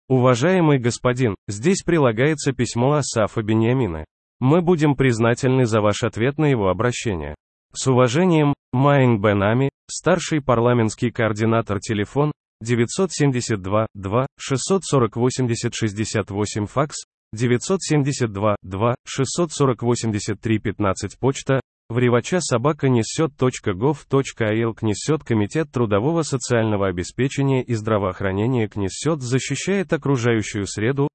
[SPEAKER 1] Уважаемый господин, здесь прилагается письмо Асафа Беньямина. Мы будем признательны за ваш ответ на его обращение. С уважением, Майн Бенами, старший парламентский координатор телефон, 972 2 640 80 68 факс, 972 2 640 83 15 почта, Вривача собака несет .gov.il Кнесет Комитет трудового социального обеспечения и здравоохранения Кнесет защищает окружающую среду.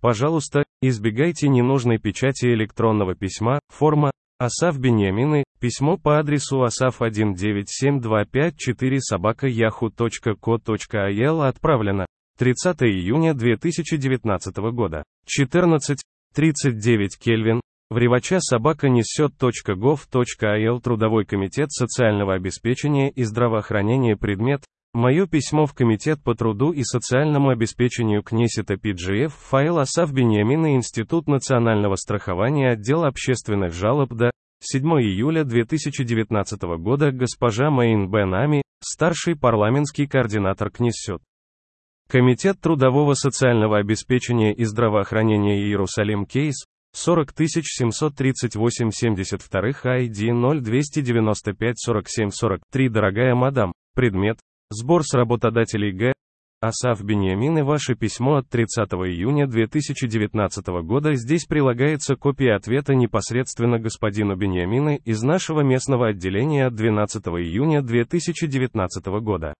[SPEAKER 1] Пожалуйста, избегайте ненужной печати электронного письма, форма, Асаф Беньямины, письмо по адресу asaf197254 собака yahoo.co.il отправлено 30 июня 2019 года. 14.39 Кельвин, Вривача собака несет .gov.il Трудовой комитет социального обеспечения и здравоохранения предмет Мое письмо в Комитет по труду и социальному обеспечению Кнесета PGF файл Асав Беньямина Институт национального страхования отдел общественных жалоб до 7 июля 2019 года госпожа Мэйн Бен Ами, старший парламентский координатор Кнесет. Комитет трудового социального обеспечения и здравоохранения Иерусалим Кейс, 40 738 72 ID 0295 47 43 Дорогая мадам, предмет, сбор с работодателей Г. Асав Беньямин и ваше письмо от 30 июня 2019 года здесь прилагается копия ответа непосредственно господину Беньямина из нашего местного отделения от 12 июня 2019 года.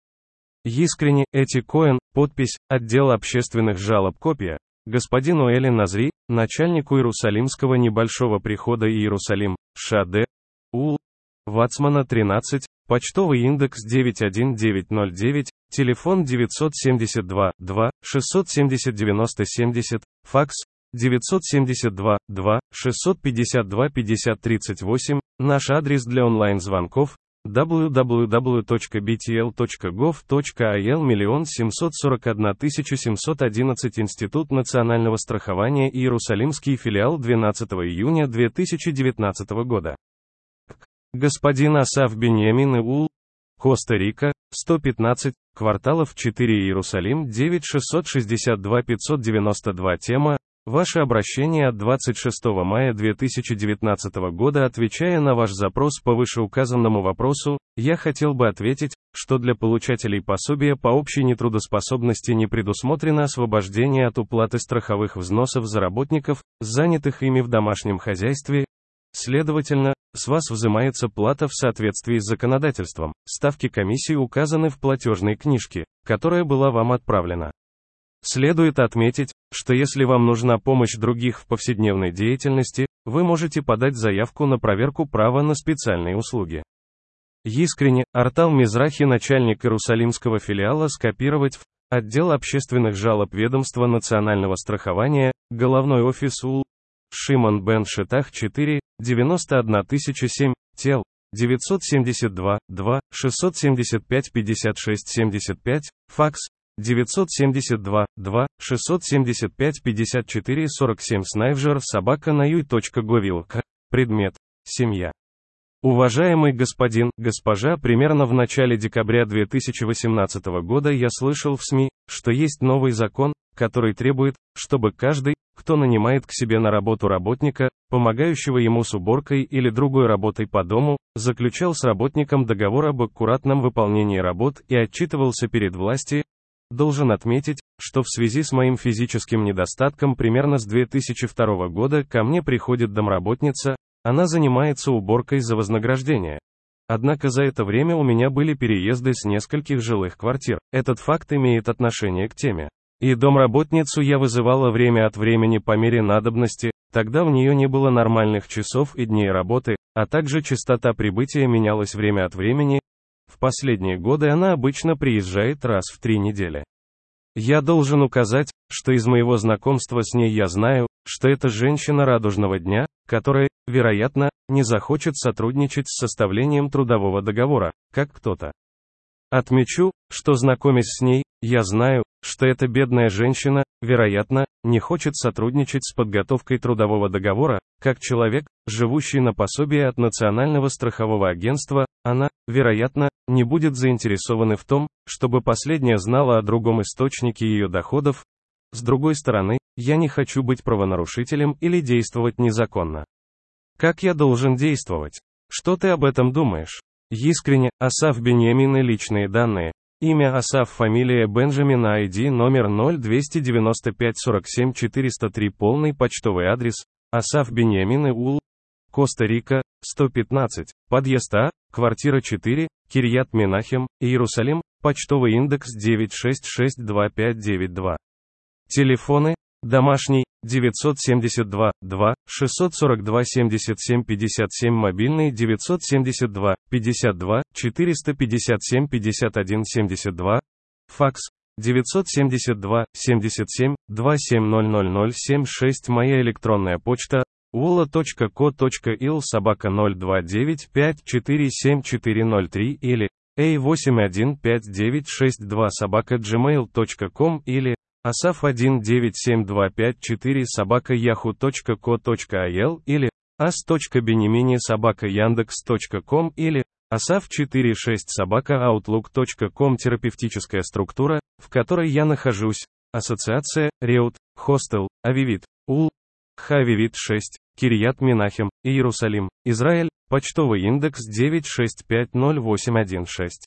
[SPEAKER 1] Искренне, Эти Коэн, подпись, отдел общественных жалоб копия, господину Эли Назри, начальнику Иерусалимского небольшого прихода Иерусалим, Шаде, Ул, Вацмана 13, почтовый индекс 91909, телефон 972 2 670 90 70, факс 972 2 652 50 38, наш адрес для онлайн-звонков www.btl.gov.il миллион 741 711 Институт национального страхования Иерусалимский филиал 12 июня 2019 года. Господин Асав Беньямин Иул, Коста-Рика, 115, кварталов 4 Иерусалим 9 662 592 Тема, Ваше обращение от 26 мая 2019 года Отвечая на ваш запрос по вышеуказанному вопросу, я хотел бы ответить, что для получателей пособия по общей нетрудоспособности не предусмотрено освобождение от уплаты страховых взносов за работников, занятых ими в домашнем хозяйстве, Следовательно, с вас взимается плата в соответствии с законодательством. Ставки комиссии указаны в платежной книжке, которая была вам отправлена. Следует отметить, что если вам нужна помощь других в повседневной деятельности, вы можете подать заявку на проверку права на специальные услуги. Искренне, Артал Мизрахи, начальник Иерусалимского филиала, скопировать в отдел общественных жалоб ведомства национального страхования, головной офис УЛ, Шимон Бен Шитах 4, 91007, тел, 972, 2, 675 56 75, факс, 972, 2, 675 54 47 Снайвжер собака на юй.говилка. Предмет. Семья. Уважаемый господин, госпожа, примерно в начале декабря 2018 года я слышал в СМИ, что есть новый закон, который требует, чтобы каждый, кто нанимает к себе на работу работника, помогающего ему с уборкой или другой работой по дому, заключал с работником договор об аккуратном выполнении работ и отчитывался перед властью, должен отметить, что в связи с моим физическим недостатком примерно с 2002 года ко мне приходит домработница, она занимается уборкой за вознаграждение. Однако за это время у меня были переезды с нескольких жилых квартир. Этот факт имеет отношение к теме. И домработницу я вызывала время от времени по мере надобности, тогда в нее не было нормальных часов и дней работы, а также частота прибытия менялась время от времени. Последние годы она обычно приезжает раз в три недели. Я должен указать, что из моего знакомства с ней я знаю, что это женщина радужного дня, которая, вероятно, не захочет сотрудничать с составлением трудового договора, как кто-то. Отмечу, что знакомясь с ней, я знаю, что эта бедная женщина, вероятно, не хочет сотрудничать с подготовкой трудового договора, как человек, живущий на пособие от Национального страхового агентства, она, вероятно, не будет заинтересована в том, чтобы последняя знала о другом источнике ее доходов. С другой стороны, я не хочу быть правонарушителем или действовать незаконно. Как я должен действовать? Что ты об этом думаешь? Искренне, Асав Беньямин и личные данные. Имя Асав, фамилия Бенджамин, ID номер 0295 47 403, полный почтовый адрес, Асав Беньямин и Ул, Коста-Рика, 115, подъезд А, квартира 4, Кирьят Минахем, Иерусалим, почтовый индекс 9662592. Телефоны, домашний, 972, 2, 642 77 57 мобильный 972, 52, 457 51 72, факс, 972, 77, 2700076 моя электронная почта, ula.co.il собака 029547403 или a815962 собака gmail.com или asaf197254 собака yahoo.co.il или as.benimini собака яндекс.ком или asaf46 собака outlook.com терапевтическая структура, в которой я нахожусь, ассоциация, Реут, Хостел, Авивит, Ул, Хавивит 6, Кирьят Минахем, Иерусалим, Израиль, почтовый индекс 9650816.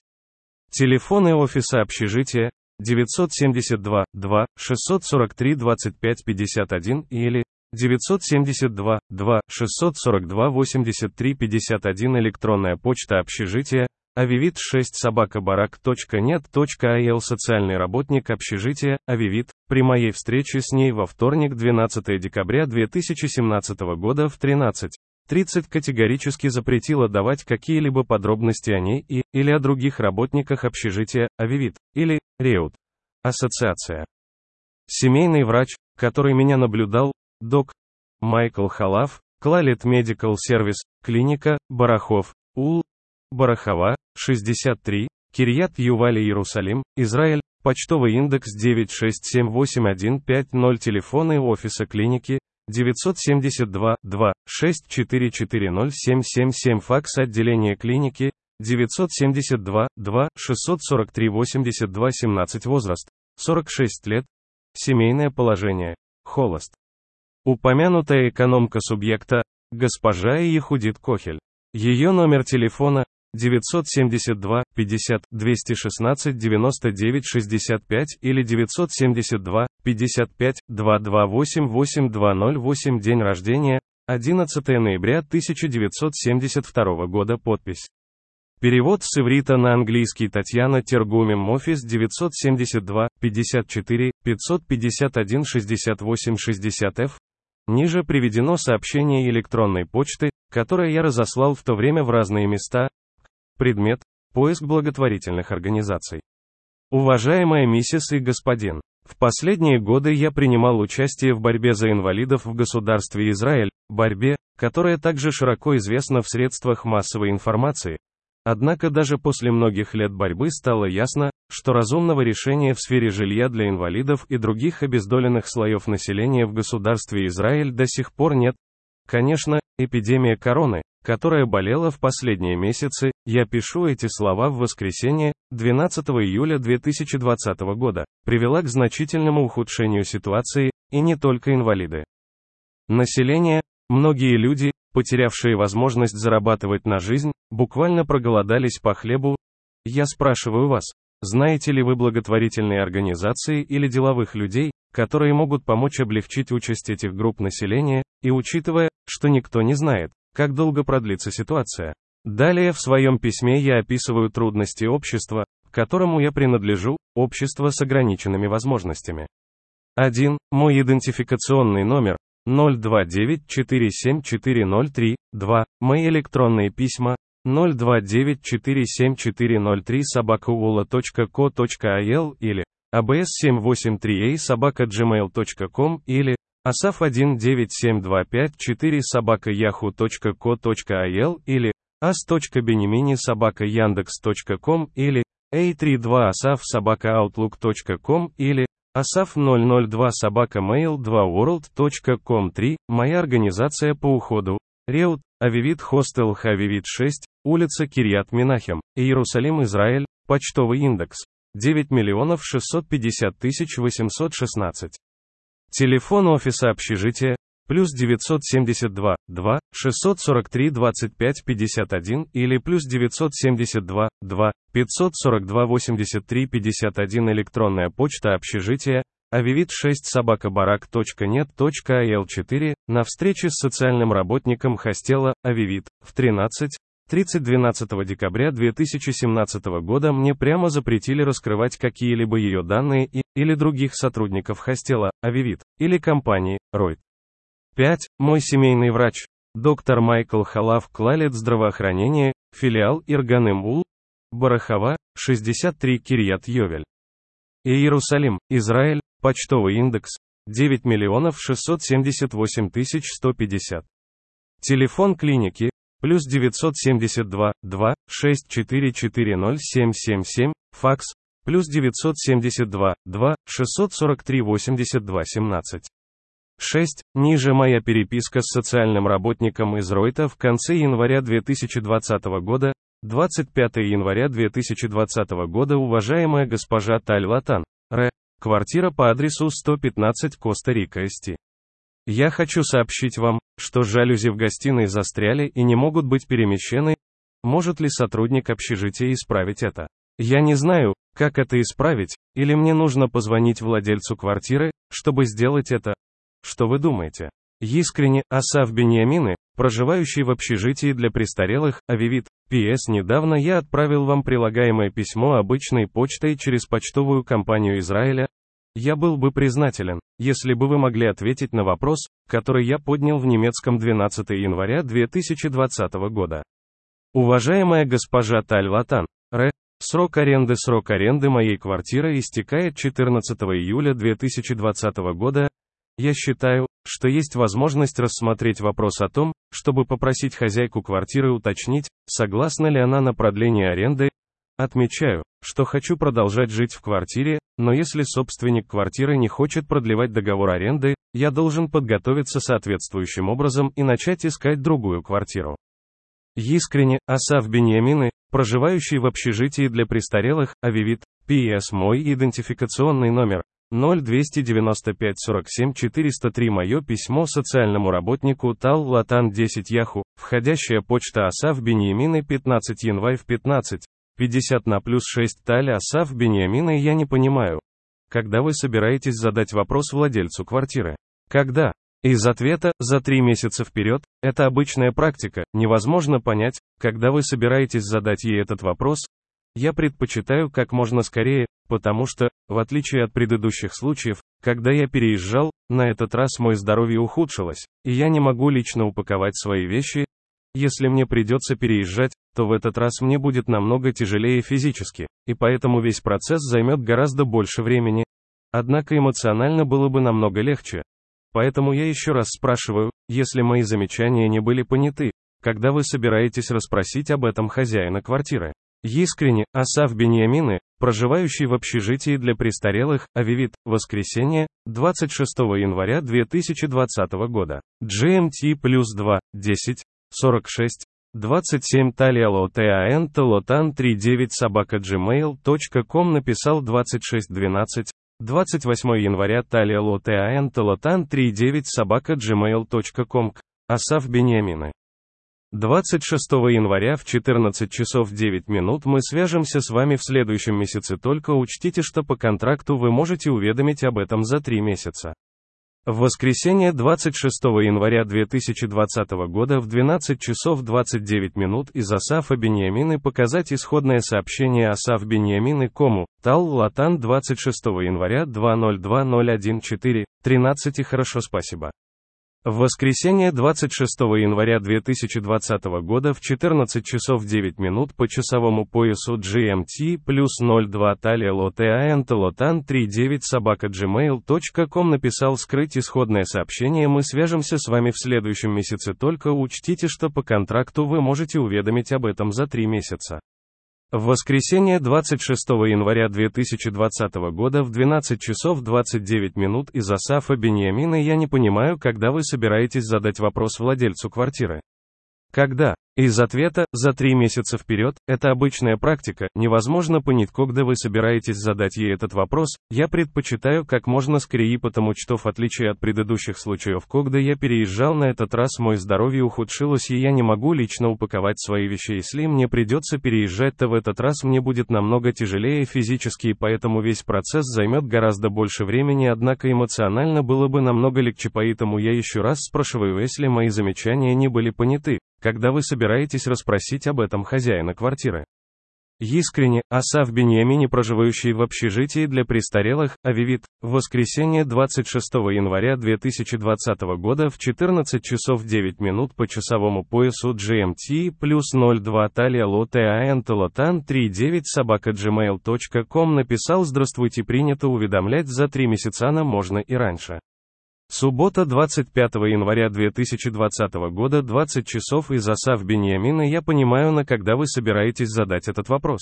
[SPEAKER 1] Телефоны офиса общежития 972 2 643 25 51 или 972 2 642 83 51 электронная почта общежития Авивит 6 собака барак.нет.ил социальный работник общежития Авивит при моей встрече с ней во вторник 12 декабря 2017 года в 13 30 категорически запретила давать какие-либо подробности о ней и, или о других работниках общежития, Авивит, или, Реут. Ассоциация. Семейный врач, который меня наблюдал, док. Майкл Халав, Клалит Медикал Сервис, клиника, Барахов, Ул, Барахова, 63, Кирьят Ювали Иерусалим, Израиль, почтовый индекс 9678150 телефоны офиса клиники, 972 2 64407777 факс отделения клиники 972 2 643 82 17 возраст 46 лет семейное положение холост. Упомянутая экономка субъекта госпожа Ехудит Кохель. Ее номер телефона 972 50 216 99 65 или 972 55 228 8208 день рождения 11 ноября 1972 года подпись Перевод с иврита на английский Татьяна Тергумим Офис 972 54 551 68 60 F. Ниже приведено сообщение электронной почты, которое я разослал в то время в разные места, Предмет – поиск благотворительных организаций. Уважаемая миссис и господин, в последние годы я принимал участие в борьбе за инвалидов в государстве Израиль, борьбе, которая также широко известна в средствах массовой информации. Однако даже после многих лет борьбы стало ясно, что разумного решения в сфере жилья для инвалидов и других обездоленных слоев населения в государстве Израиль до сих пор нет. Конечно, эпидемия короны, которая болела в последние месяцы, я пишу эти слова в воскресенье, 12 июля 2020 года, привела к значительному ухудшению ситуации, и не только инвалиды. Население, многие люди, потерявшие возможность зарабатывать на жизнь, буквально проголодались по хлебу. Я спрашиваю вас, знаете ли вы благотворительные организации или деловых людей, которые могут помочь облегчить участь этих групп населения, и учитывая, что никто не знает, как долго продлится ситуация. Далее в своем письме я описываю трудности общества, к которому я принадлежу, общество с ограниченными возможностями. 1. Мой идентификационный номер 029474032. 2. Мои электронные письма 029474003 собакауола.ко.ил или abs783a собака gmail.com или asaf197254 собака yahoo.co.il или as.benimini собака яндекс.ком или a32 asaf собака outlook.com или asaf002 собака mail2world.com 3 Моя организация по уходу. Реут, Авивит Хостел Хавивит 6, улица Кирьят Минахем, Иерусалим, Израиль, почтовый индекс 9 миллионов 650 тысяч 816. Телефон офиса общежития, плюс 972, 2, 643 25 51 или плюс 972, 2, 542 83 51 электронная почта общежития, авивит 6 собакабарак.нет.ал 4, на встрече с социальным работником хостела, авивит, в 13, 30-12 декабря 2017 года мне прямо запретили раскрывать какие-либо ее данные и, или других сотрудников хостела, Авивит, или компании, Ройт. 5. Мой семейный врач. Доктор Майкл Халав Клалет здравоохранение, филиал Ирганым Ул, Барахова, 63 Кирьят Йовель. Иерусалим, Израиль, почтовый индекс, 9 миллионов 678 тысяч 150. Телефон клиники, плюс 972, 2, 6440777, факс, плюс 972, 2, 643 82 17. 6. Ниже моя переписка с социальным работником из Ройта в конце января 2020 года, 25 января 2020 года уважаемая госпожа Таль Латан, Р. Квартира по адресу 115 Коста-Рика, Эсти. Я хочу сообщить вам, что жалюзи в гостиной застряли и не могут быть перемещены. Может ли сотрудник общежития исправить это? Я не знаю, как это исправить, или мне нужно позвонить владельцу квартиры, чтобы сделать это. Что вы думаете? Искренне, Асав Бениамины, проживающий в общежитии для престарелых, Авивит, П.С. Недавно я отправил вам прилагаемое письмо обычной почтой через почтовую компанию Израиля, я был бы признателен, если бы вы могли ответить на вопрос, который я поднял в немецком 12 января 2020 года. Уважаемая госпожа Таль Латан, Р. Срок аренды Срок аренды моей квартиры истекает 14 июля 2020 года. Я считаю, что есть возможность рассмотреть вопрос о том, чтобы попросить хозяйку квартиры уточнить, согласна ли она на продление аренды. Отмечаю, что хочу продолжать жить в квартире, но если собственник квартиры не хочет продлевать договор аренды, я должен подготовиться соответствующим образом и начать искать другую квартиру. Искренне, Асав Беньямины, проживающий в общежитии для престарелых, Авивит, П.С. Мой идентификационный номер 0295 47 403 Мое письмо социальному работнику Тал Латан 10 Яху, входящая почта Асав Беньямины 15 январь в 15, 50 на плюс 6 Таля Асав Бениамина я не понимаю. Когда вы собираетесь задать вопрос владельцу квартиры? Когда? Из ответа «за три месяца вперед» — это обычная практика, невозможно понять, когда вы собираетесь задать ей этот вопрос. Я предпочитаю как можно скорее, потому что, в отличие от предыдущих случаев, когда я переезжал, на этот раз мое здоровье ухудшилось, и я не могу лично упаковать свои вещи, если мне придется переезжать, то в этот раз мне будет намного тяжелее физически, и поэтому весь процесс займет гораздо больше времени. Однако эмоционально было бы намного легче. Поэтому я еще раз спрашиваю, если мои замечания не были поняты, когда вы собираетесь расспросить об этом хозяина квартиры? Искренне, Асав Беньямины, проживающий в общежитии для престарелых, Авивит, воскресенье, 26 января 2020 года. GMT плюс 2, 10, 46, 27 Талия Лотан Лотан 39 собака gmail.com написал 2612, 28 января Талия Лотан Лотан 39 собака gmail.com, Асав Бениамины. 26 января в 14 часов 9 минут мы свяжемся с вами в следующем месяце, только учтите, что по контракту вы можете уведомить об этом за 3 месяца. В воскресенье 26 января 2020 года в 12 часов 29 минут из Асафа Беньямины показать исходное сообщение Асаф Беньямины Кому, Тал Латан 26 января 202014, 13 Хорошо спасибо. В воскресенье 26 января 2020 года в 14 часов 9 минут по часовому поясу GMT плюс 02 Талия Лотеаэн Лотан 39 собака gmail.com написал скрыть исходное сообщение мы свяжемся с вами в следующем месяце только учтите что по контракту вы можете уведомить об этом за 3 месяца. В воскресенье 26 января 2020 года в 12 часов 29 минут из Асафа Беньямина я не понимаю, когда вы собираетесь задать вопрос владельцу квартиры. Когда? Из ответа «за три месяца вперед» — это обычная практика, невозможно понять, когда вы собираетесь задать ей этот вопрос, я предпочитаю как можно скорее, потому что в отличие от предыдущих случаев, когда я переезжал на этот раз мое здоровье ухудшилось и я не могу лично упаковать свои вещи, если мне придется переезжать, то в этот раз мне будет намного тяжелее физически и поэтому весь процесс займет гораздо больше времени, однако эмоционально было бы намного легче, поэтому я еще раз спрашиваю, если мои замечания не были поняты, когда вы собираетесь расспросить об этом хозяина квартиры. Искренне, Асав Беньямини, проживающий в общежитии для престарелых, Авивит, в воскресенье 26 января 2020 года в 14 часов 9 минут по часовому поясу GMT, плюс 02 Талия Лотеаэн Талотан 39 собака gmail.com написал «Здравствуйте, принято уведомлять за 3 месяца, на можно и раньше». Суббота 25 января 2020 года 20 часов из Асав Беньямина я понимаю на когда вы собираетесь задать этот вопрос.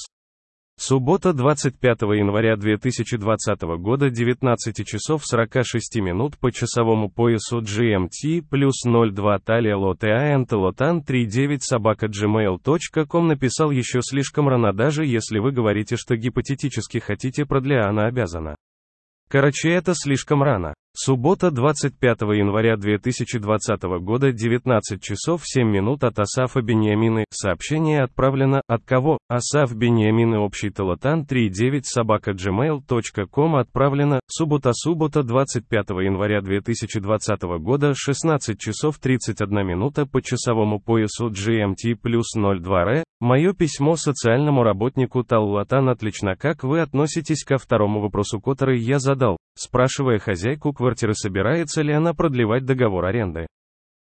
[SPEAKER 1] Суббота 25 января 2020 года 19 часов 46 минут по часовому поясу GMT плюс 02 Талия Лотеаэн Лотан 39 собака gmail.com написал еще слишком рано даже если вы говорите что гипотетически хотите продля она обязана. Короче это слишком рано. Суббота 25 января 2020 года 19 часов 7 минут от Асафа Беньямины. Сообщение отправлено от кого? Асаф Беньямины общий талатан 39 собака gmail.com отправлено. Суббота Суббота 25 января 2020 года 16 часов 31 минута по часовому поясу GMT плюс 02 р. Мое письмо социальному работнику Таллатан отлично как вы относитесь ко второму вопросу который я задал, спрашивая хозяйку квартиры собирается ли она продлевать договор аренды.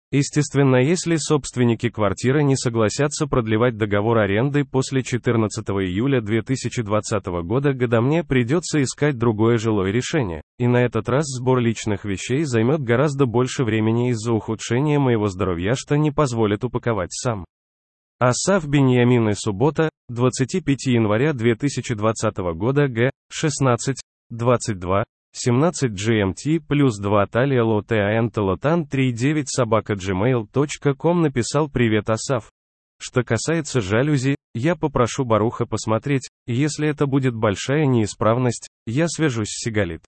[SPEAKER 1] Естественно, если собственники квартиры не согласятся продлевать договор аренды после 14 июля 2020 года года мне придется искать другое жилое решение, и на этот раз сбор личных вещей займет гораздо больше времени из-за ухудшения моего здоровья, что не позволит упаковать сам. Асав Беньямин и суббота, 25 января 2020 года г. 16, 22, 17 GMT плюс 2 Талия Лотеаэн Талотан 39 собака gmail.com написал «Привет, Асав». Что касается жалюзи, я попрошу Баруха посмотреть, если это будет большая неисправность, я свяжусь с Сигалит.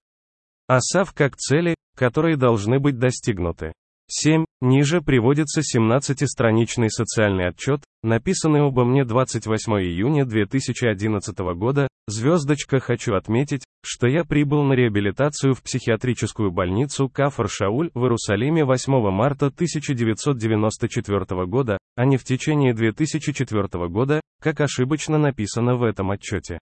[SPEAKER 1] Асав как цели, которые должны быть достигнуты. 7. Ниже приводится 17-страничный социальный отчет, написанный обо мне 28 июня 2011 года, звездочка хочу отметить, что я прибыл на реабилитацию в психиатрическую больницу Кафар-Шауль в Иерусалиме 8 марта 1994 года, а не в течение 2004 года, как ошибочно написано в этом отчете.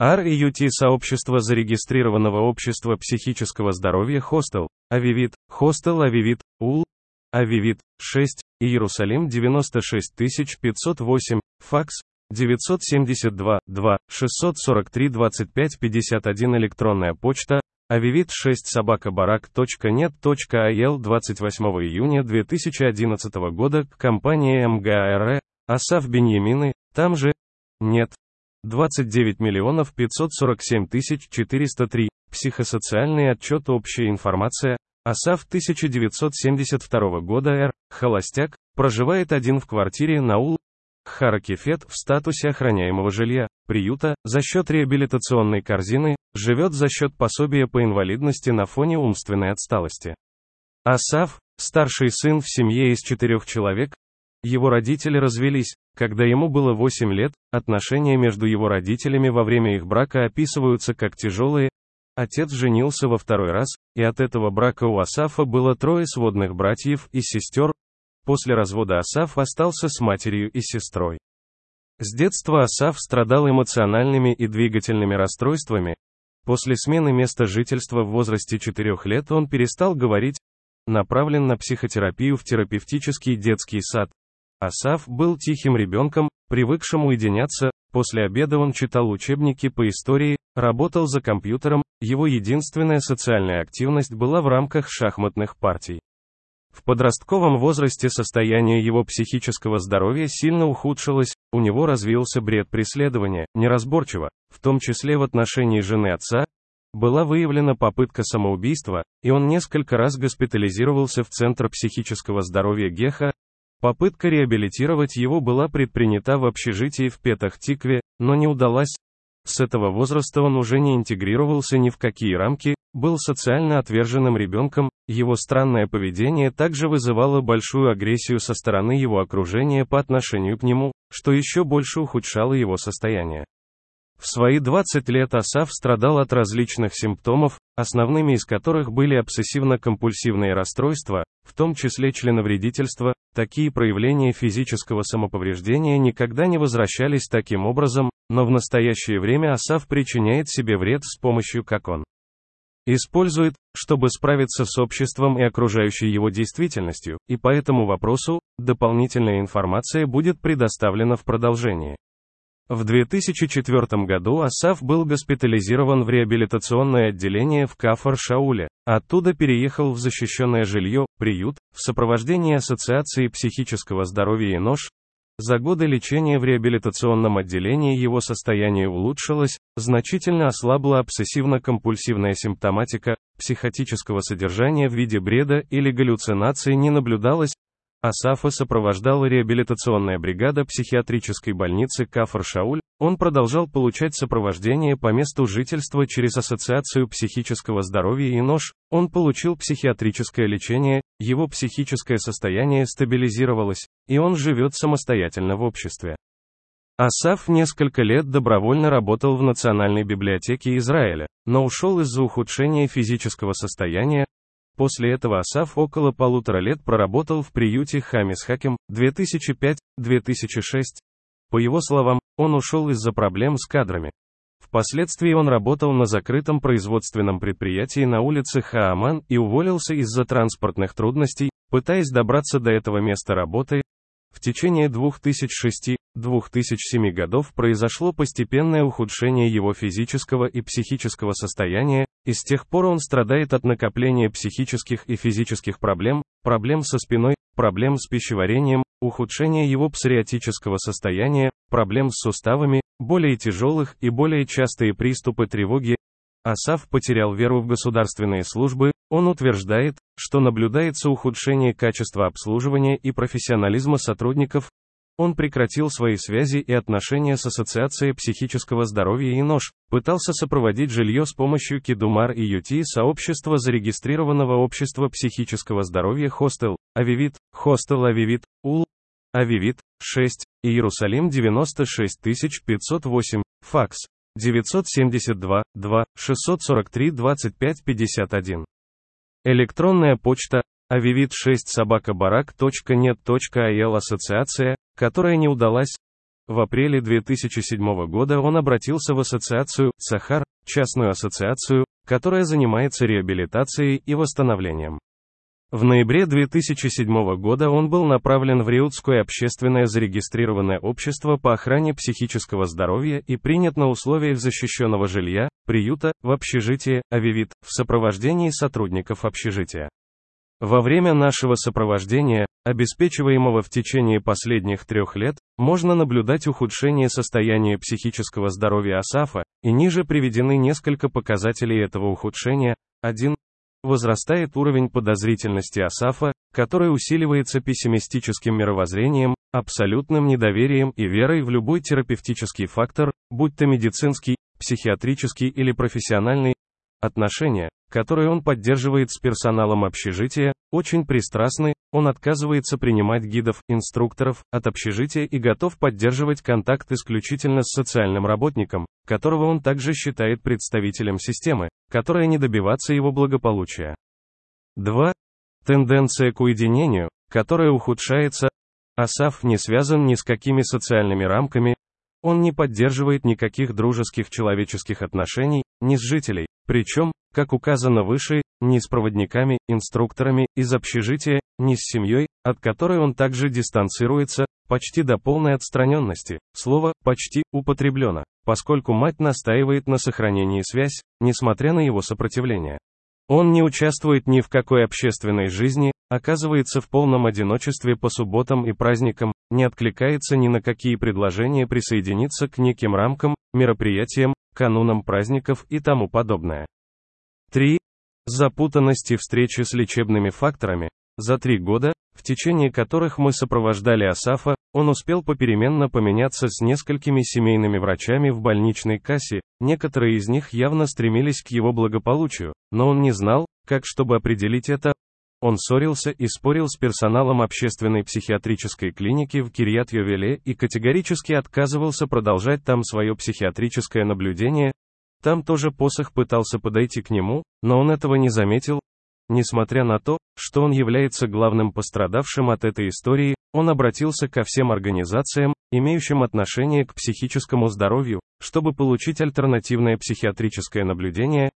[SPEAKER 1] REUT сообщество зарегистрированного общества психического здоровья Хостел, Авивит, Хостел Авивит, УЛ, Авивит, 6, Иерусалим 96508, факс, 972, 2, 643 25 51 электронная почта, авивит 6 собака барак.нет.ил 28 июня 2011 года к компании МГАРЭ, Асав Беньямины, там же, нет, 29 миллионов 547 тысяч 403. Психосоциальный отчет Общая информация. АСАФ 1972 года Р. холостяк, проживает один в квартире на ул. Харакефет в статусе охраняемого жилья, приюта, за счет реабилитационной корзины, живет за счет пособия по инвалидности на фоне умственной отсталости. Асав, старший сын в семье из четырех человек, его родители развелись, когда ему было 8 лет, отношения между его родителями во время их брака описываются как тяжелые. Отец женился во второй раз, и от этого брака у Асафа было трое сводных братьев и сестер. После развода Асаф остался с матерью и сестрой. С детства Асаф страдал эмоциональными и двигательными расстройствами. После смены места жительства в возрасте 4 лет он перестал говорить, направлен на психотерапию в терапевтический детский сад, Асаф был тихим ребенком, привыкшим уединяться, после обеда он читал учебники по истории, работал за компьютером, его единственная социальная активность была в рамках шахматных партий. В подростковом возрасте состояние его психического здоровья сильно ухудшилось, у него развился бред преследования, неразборчиво, в том числе в отношении жены отца, была выявлена попытка самоубийства, и он несколько раз госпитализировался в Центр психического здоровья Геха, Попытка реабилитировать его была предпринята в общежитии в Петах-Тикве, но не удалась. С этого возраста он уже не интегрировался ни в какие рамки, был социально отверженным ребенком, его странное поведение также вызывало большую агрессию со стороны его окружения по отношению к нему, что еще больше ухудшало его состояние. В свои 20 лет Асав страдал от различных симптомов, основными из которых были обсессивно-компульсивные расстройства, в том числе членовредительство. Такие проявления физического самоповреждения никогда не возвращались таким образом, но в настоящее время Асав причиняет себе вред с помощью как он использует, чтобы справиться с обществом и окружающей его действительностью, и по этому вопросу дополнительная информация будет предоставлена в продолжении. В 2004 году Асав был госпитализирован в реабилитационное отделение в Кафар-Шауле, оттуда переехал в защищенное жилье, приют, в сопровождении Ассоциации психического здоровья и нож. За годы лечения в реабилитационном отделении его состояние улучшилось, значительно ослабла обсессивно-компульсивная симптоматика, психотического содержания в виде бреда или галлюцинаций не наблюдалось, Асафа сопровождала реабилитационная бригада психиатрической больницы Кафар-Шауль, он продолжал получать сопровождение по месту жительства через Ассоциацию психического здоровья и нож, он получил психиатрическое лечение, его психическое состояние стабилизировалось, и он живет самостоятельно в обществе. Асаф несколько лет добровольно работал в Национальной библиотеке Израиля, но ушел из-за ухудшения физического состояния, После этого Асаф около полутора лет проработал в приюте Хамис Хаким, 2005-2006. По его словам, он ушел из-за проблем с кадрами. Впоследствии он работал на закрытом производственном предприятии на улице Хааман и уволился из-за транспортных трудностей, пытаясь добраться до этого места работы, в течение 2006-2007 годов произошло постепенное ухудшение его физического и психического состояния, и с тех пор он страдает от накопления психических и физических проблем, проблем со спиной, проблем с пищеварением, ухудшения его псориатического состояния, проблем с суставами, более тяжелых и более частые приступы тревоги, Асав потерял веру в государственные службы, он утверждает, что наблюдается ухудшение качества обслуживания и профессионализма сотрудников, он прекратил свои связи и отношения с Ассоциацией психического здоровья и нож, пытался сопроводить жилье с помощью Кидумар и Юти сообщества зарегистрированного общества психического здоровья Хостел, Авивит, Хостел Авивит, Ул, Авивит, 6, Иерусалим 96508, факс, 972, 2, 643 25 51. Электронная почта, avivit6 собакабарак.нет.ил Ассоциация, которая не удалась. В апреле 2007 года он обратился в ассоциацию «Сахар», частную ассоциацию, которая занимается реабилитацией и восстановлением. В ноябре 2007 года он был направлен в Риутское общественное зарегистрированное общество по охране психического здоровья и принят на условиях защищенного жилья, приюта, в общежитие, Авивит, в сопровождении сотрудников общежития. Во время нашего сопровождения, обеспечиваемого в течение последних трех лет, можно наблюдать ухудшение состояния психического здоровья Асафа, и ниже приведены несколько показателей этого ухудшения. 1. Возрастает уровень подозрительности Асафа, который усиливается пессимистическим мировоззрением, абсолютным недоверием и верой в любой терапевтический фактор, будь то медицинский, психиатрический или профессиональный, отношения, которые он поддерживает с персоналом общежития, очень пристрастны, он отказывается принимать гидов, инструкторов, от общежития и готов поддерживать контакт исключительно с социальным работником, которого он также считает представителем системы, которая не добиваться его благополучия. 2. Тенденция к уединению, которая ухудшается. Асаф не связан ни с какими социальными рамками, он не поддерживает никаких дружеских человеческих отношений, ни с жителей, причем, как указано выше, ни с проводниками, инструкторами из общежития, ни с семьей, от которой он также дистанцируется, почти до полной отстраненности. Слово «почти» употреблено, поскольку мать настаивает на сохранении связь, несмотря на его сопротивление. Он не участвует ни в какой общественной жизни, оказывается в полном одиночестве по субботам и праздникам, не откликается ни на какие предложения присоединиться к неким рамкам, мероприятиям, канунам праздников и тому подобное. 3. Запутанность и встречи с лечебными факторами. За три года, в течение которых мы сопровождали Асафа, он успел попеременно поменяться с несколькими семейными врачами в больничной кассе, некоторые из них явно стремились к его благополучию, но он не знал, как чтобы определить это, он ссорился и спорил с персоналом общественной психиатрической клиники в Кирьят-Йовеле и категорически отказывался продолжать там свое психиатрическое наблюдение. Там тоже посох пытался подойти к нему, но он этого не заметил. Несмотря на то, что он является главным пострадавшим от этой истории, он обратился ко всем организациям, имеющим отношение к психическому здоровью, чтобы получить альтернативное психиатрическое наблюдение,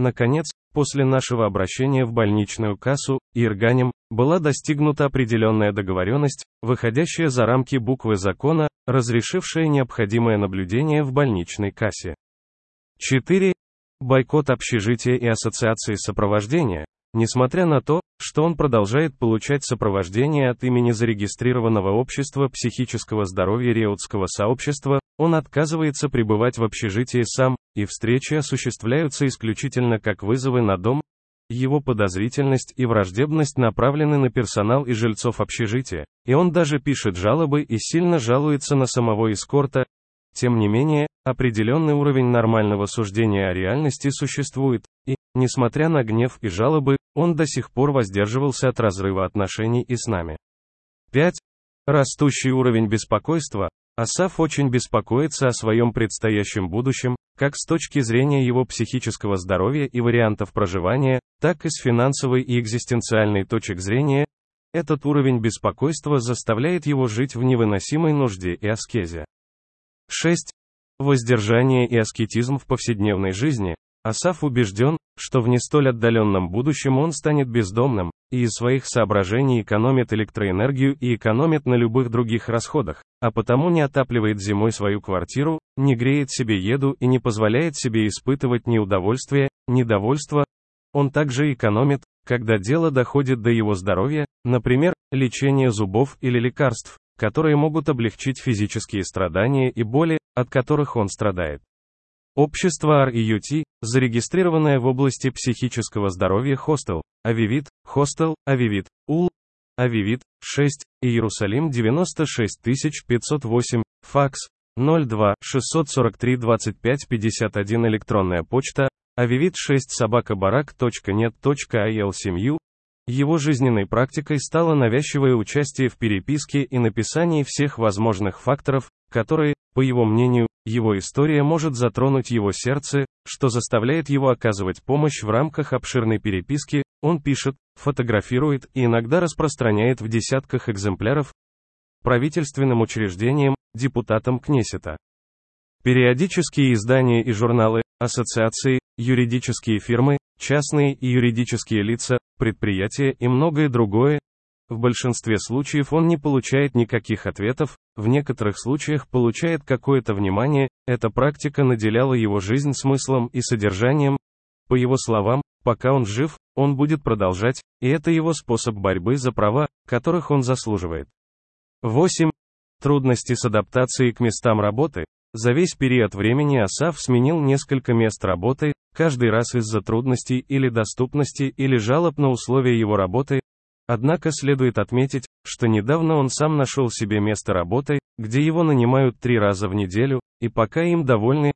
[SPEAKER 1] Наконец, после нашего обращения в больничную кассу, Ирганем, была достигнута определенная договоренность, выходящая за рамки буквы закона, разрешившая необходимое наблюдение в больничной кассе. 4. Бойкот общежития и ассоциации сопровождения, Несмотря на то, что он продолжает получать сопровождение от имени зарегистрированного общества психического здоровья Реутского сообщества, он отказывается пребывать в общежитии сам, и встречи осуществляются исключительно как вызовы на дом. Его подозрительность и враждебность направлены на персонал и жильцов общежития, и он даже пишет жалобы и сильно жалуется на самого эскорта, тем не менее, определенный уровень нормального суждения о реальности существует, и, несмотря на гнев и жалобы, он до сих пор воздерживался от разрыва отношений и с нами. 5. Растущий уровень беспокойства. Асаф очень беспокоится о своем предстоящем будущем, как с точки зрения его психического здоровья и вариантов проживания, так и с финансовой и экзистенциальной точек зрения. Этот уровень беспокойства заставляет его жить в невыносимой нужде и аскезе. 6. Воздержание и аскетизм в повседневной жизни. Асаф убежден, что в не столь отдаленном будущем он станет бездомным, и из своих соображений экономит электроэнергию и экономит на любых других расходах, а потому не отапливает зимой свою квартиру, не греет себе еду и не позволяет себе испытывать ни удовольствие, ни довольство. Он также экономит, когда дело доходит до его здоровья, например, лечения зубов или лекарств, которые могут облегчить физические страдания и боли, от которых он страдает. Общество REUT, зарегистрированное в области психического здоровья Хостел, Авивит, Хостел, Авивит, УЛ, Авивит, 6, Иерусалим 96508, факс, 02 643 25 51 электронная почта, авивит 6 собакабарак.нет.ил семью, его жизненной практикой стало навязчивое участие в переписке и написании всех возможных факторов, которые, по его мнению, его история может затронуть его сердце, что заставляет его оказывать помощь в рамках обширной переписки, он пишет, фотографирует и иногда распространяет в десятках экземпляров правительственным учреждениям, депутатам Кнесета. Периодические издания и журналы, ассоциации, юридические фирмы, частные и юридические лица, предприятия и многое другое. В большинстве случаев он не получает никаких ответов, в некоторых случаях получает какое-то внимание, эта практика наделяла его жизнь смыслом и содержанием. По его словам, пока он жив, он будет продолжать, и это его способ борьбы за права, которых он заслуживает. 8. Трудности с адаптацией к местам работы. За весь период времени Асаф сменил несколько мест работы, каждый раз из-за трудностей или доступности или жалоб на условия его работы. Однако следует отметить, что недавно он сам нашел себе место работы, где его нанимают три раза в неделю, и пока им довольны,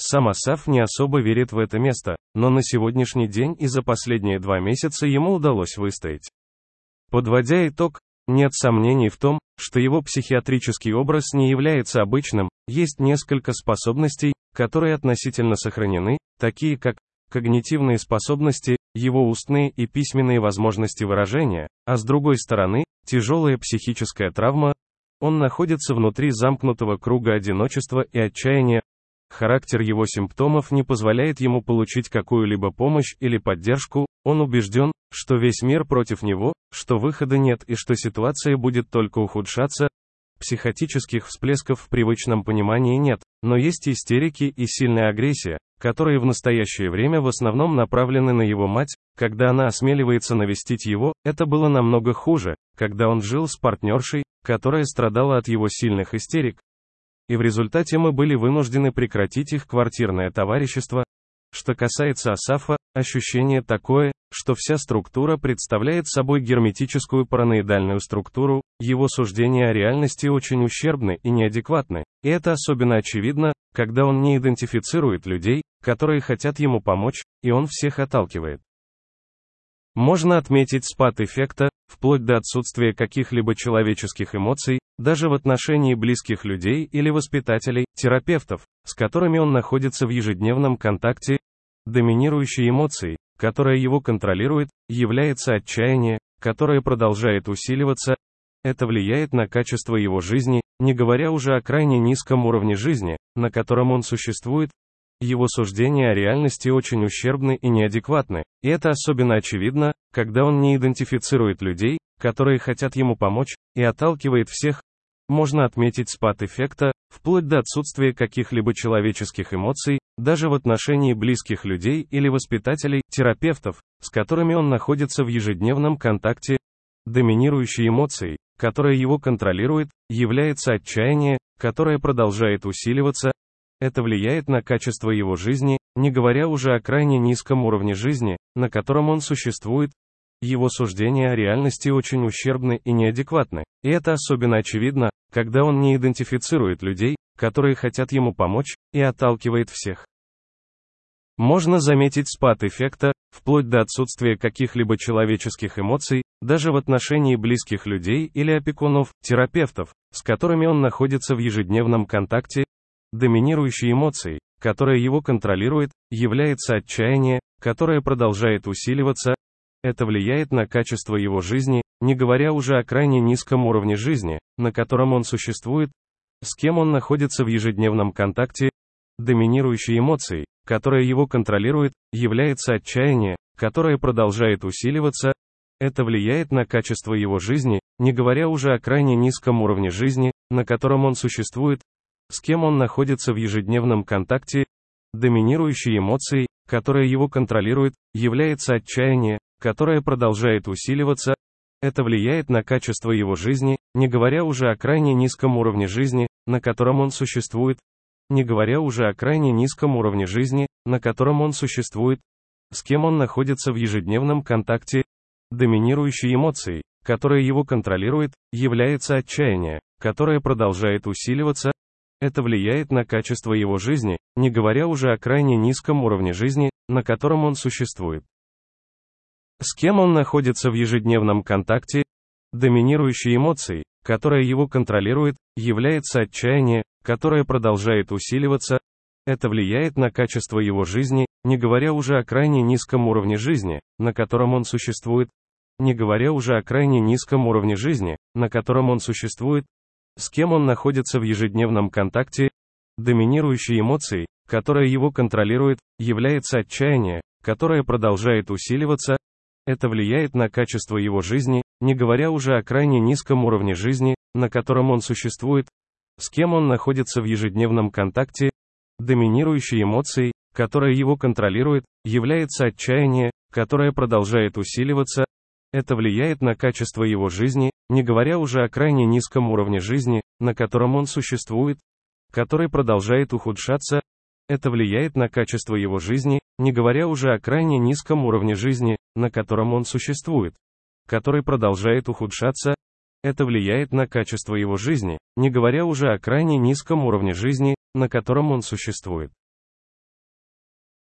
[SPEAKER 1] сам Асаф не особо верит в это место, но на сегодняшний день и за последние два месяца ему удалось выстоять. Подводя итог, нет сомнений в том, что его психиатрический образ не является обычным, есть несколько способностей, которые относительно сохранены, такие как когнитивные способности, его устные и письменные возможности выражения, а с другой стороны, тяжелая психическая травма, он находится внутри замкнутого круга одиночества и отчаяния, Характер его симптомов не позволяет ему получить какую-либо помощь или поддержку, он убежден, что весь мир против него, что выхода нет и что ситуация будет только ухудшаться. Психотических всплесков в привычном понимании нет, но есть истерики и сильная агрессия, которые в настоящее время в основном направлены на его мать, когда она осмеливается навестить его, это было намного хуже, когда он жил с партнершей, которая страдала от его сильных истерик, и в результате мы были вынуждены прекратить их квартирное товарищество. Что касается Асафа, ощущение такое, что вся структура представляет собой герметическую параноидальную структуру, его суждения о реальности очень ущербны и неадекватны, и это особенно очевидно, когда он не идентифицирует людей, которые хотят ему помочь, и он всех отталкивает. Можно отметить спад эффекта, вплоть до отсутствия каких-либо человеческих эмоций, даже в отношении близких людей или воспитателей, терапевтов, с которыми он находится в ежедневном контакте, доминирующей эмоцией, которая его контролирует, является отчаяние, которое продолжает усиливаться, это влияет на качество его жизни, не говоря уже о крайне низком уровне жизни, на котором он существует, его суждения о реальности очень ущербны и неадекватны, и это особенно очевидно, когда он не идентифицирует людей, которые хотят ему помочь, и отталкивает всех. Можно отметить спад эффекта, вплоть до отсутствия каких-либо человеческих эмоций, даже в отношении близких людей или воспитателей, терапевтов, с которыми он находится в ежедневном контакте. Доминирующей эмоцией, которая его контролирует, является отчаяние, которое продолжает усиливаться, это влияет на качество его жизни, не говоря уже о крайне низком уровне жизни, на котором он существует. Его суждения о реальности очень ущербны и неадекватны, и это особенно очевидно, когда он не идентифицирует людей, которые хотят ему помочь, и отталкивает всех. Можно заметить спад эффекта, вплоть до отсутствия каких-либо человеческих эмоций, даже в отношении близких людей или опекунов, терапевтов, с которыми он находится в ежедневном контакте, Доминирующей эмоцией, которая его контролирует, является отчаяние, которое продолжает усиливаться. Это влияет на качество его жизни, не говоря уже о крайне низком уровне жизни, на котором он существует, с кем он находится в ежедневном контакте. Доминирующей эмоцией, которая его контролирует, является отчаяние, которое продолжает усиливаться. Это влияет на качество его жизни, не говоря уже о крайне низком уровне жизни, на котором он существует, с кем он находится в ежедневном контакте, доминирующей эмоцией, которая его контролирует, является отчаяние, которое продолжает усиливаться, это влияет на качество его жизни, не говоря уже о крайне низком уровне жизни, на котором он существует, не говоря уже о крайне низком уровне жизни, на котором он существует, с кем он находится в ежедневном контакте, доминирующей эмоцией, которая его контролирует, является отчаяние, которое продолжает усиливаться, это влияет на качество его жизни, не говоря уже о крайне низком уровне жизни, на котором он существует. С кем он находится в ежедневном контакте, доминирующей эмоцией, которая его контролирует, является отчаяние, которое продолжает усиливаться, это влияет на качество его жизни, не говоря уже о крайне низком уровне жизни, на котором он существует, не говоря уже о крайне низком уровне жизни, на котором он существует, с кем он находится в ежедневном контакте, доминирующей эмоцией, которая его контролирует, является отчаяние, которое продолжает усиливаться, это влияет на качество его жизни, не говоря уже о крайне низком уровне жизни, на котором он существует, с кем он находится в ежедневном контакте, доминирующей эмоцией, которая его контролирует, является отчаяние, которое продолжает усиливаться, это влияет на качество его жизни, не говоря уже о крайне низком уровне жизни, на котором он существует. который продолжает ухудшаться, это влияет на качество его жизни, не говоря уже о крайне низком уровне жизни, на котором он существует, который продолжает ухудшаться, это влияет на качество его жизни, не говоря уже о крайне низком уровне жизни, на котором он существует.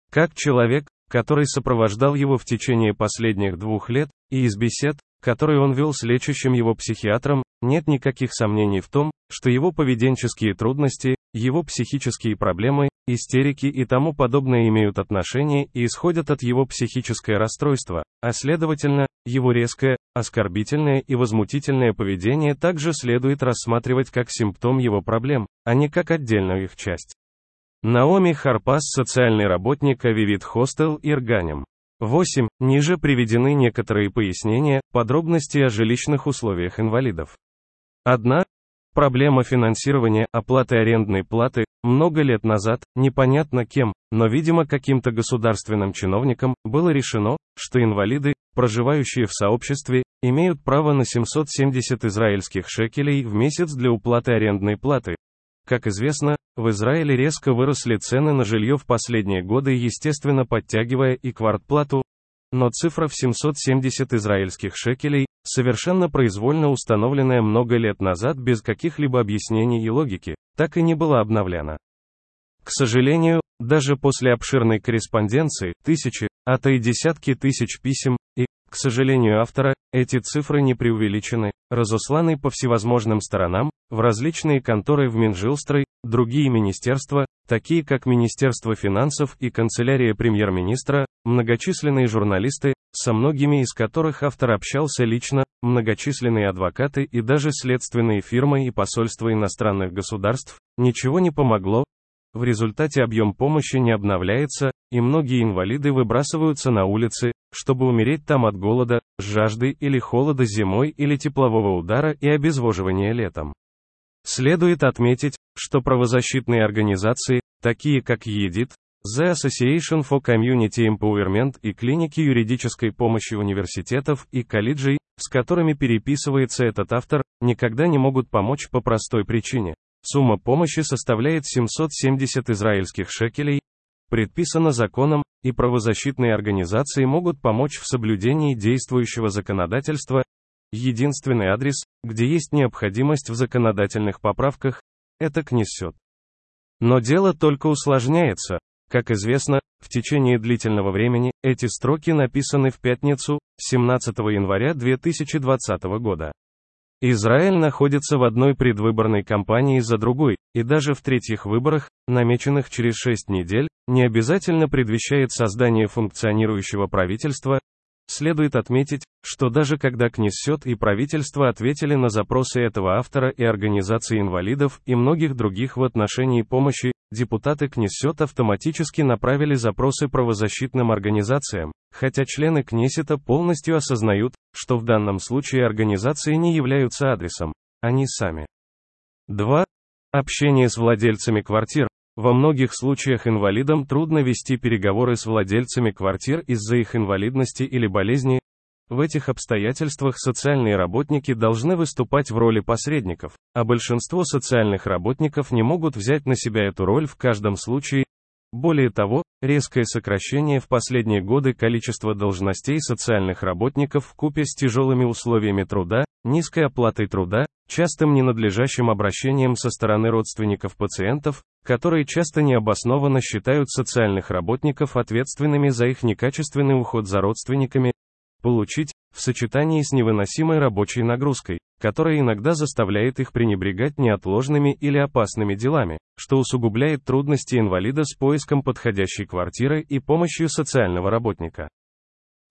[SPEAKER 1] Как человек, который сопровождал его в течение последних двух лет, и из бесед, которые он вел с лечащим его психиатром, нет никаких сомнений в том, что его поведенческие трудности, его психические проблемы, истерики и тому подобное имеют отношение и исходят от его психическое расстройство, а следовательно, его резкое, оскорбительное и возмутительное поведение также следует рассматривать как симптом его проблем, а не как отдельную их часть. Наоми Харпас, социальный работник Авивит Хостел Ирганем. 8. Ниже приведены некоторые пояснения, подробности о жилищных условиях инвалидов. Одна, Проблема финансирования оплаты арендной платы много лет назад, непонятно кем, но видимо каким-то государственным чиновником, было решено, что инвалиды, проживающие в сообществе, имеют право на 770 израильских шекелей в месяц для уплаты арендной платы. Как известно, в Израиле резко выросли цены на жилье в последние годы, естественно подтягивая и квартплату, но цифра в 770 израильских шекелей, совершенно произвольно установленная много лет назад без каких-либо объяснений и логики, так и не была обновлена. К сожалению, даже после обширной корреспонденции, тысячи, а то и десятки тысяч писем, и, к сожалению автора, эти цифры не преувеличены, разосланы по всевозможным сторонам, в различные конторы в Минжилстрой, другие министерства, такие как Министерство финансов и канцелярия премьер-министра, многочисленные журналисты, со многими из которых автор общался лично, многочисленные адвокаты и даже следственные фирмы и посольства иностранных государств, ничего не помогло, в результате объем помощи не обновляется, и многие инвалиды выбрасываются на улицы, чтобы умереть там от голода, жажды или холода зимой или теплового удара и обезвоживания летом. Следует отметить, что правозащитные организации, такие как ЕДИТ, The Association for Community Empowerment и клиники юридической помощи университетов и колледжей, с которыми переписывается этот автор, никогда не могут помочь по простой причине. Сумма помощи составляет 770 израильских шекелей, предписана законом, и правозащитные организации могут помочь в соблюдении действующего законодательства. Единственный адрес, где есть необходимость в законодательных поправках, это Кнессет. Но дело только усложняется. Как известно, в течение длительного времени эти строки написаны в пятницу, 17 января 2020 года. Израиль находится в одной предвыборной кампании за другой, и даже в третьих выборах, намеченных через шесть недель, не обязательно предвещает создание функционирующего правительства. Следует отметить, что даже когда Кнессет и правительство ответили на запросы этого автора и организации инвалидов и многих других в отношении помощи, депутаты Кнессет автоматически направили запросы правозащитным организациям, хотя члены Кнессета полностью осознают, что в данном случае организации не являются адресом, они сами. 2. Общение с владельцами квартир. Во многих случаях инвалидам трудно вести переговоры с владельцами квартир из-за их инвалидности или болезни. В этих обстоятельствах социальные работники должны выступать в роли посредников, а большинство социальных работников не могут взять на себя эту роль в каждом случае, более того, резкое сокращение в последние годы количества должностей социальных работников в купе с тяжелыми условиями труда, низкой оплатой труда, частым ненадлежащим обращением со стороны родственников пациентов, которые часто необоснованно считают социальных работников ответственными за их некачественный уход за родственниками, получить, в сочетании с невыносимой рабочей нагрузкой, которая иногда заставляет их пренебрегать неотложными или опасными делами, что усугубляет трудности инвалида с поиском подходящей квартиры и помощью социального работника.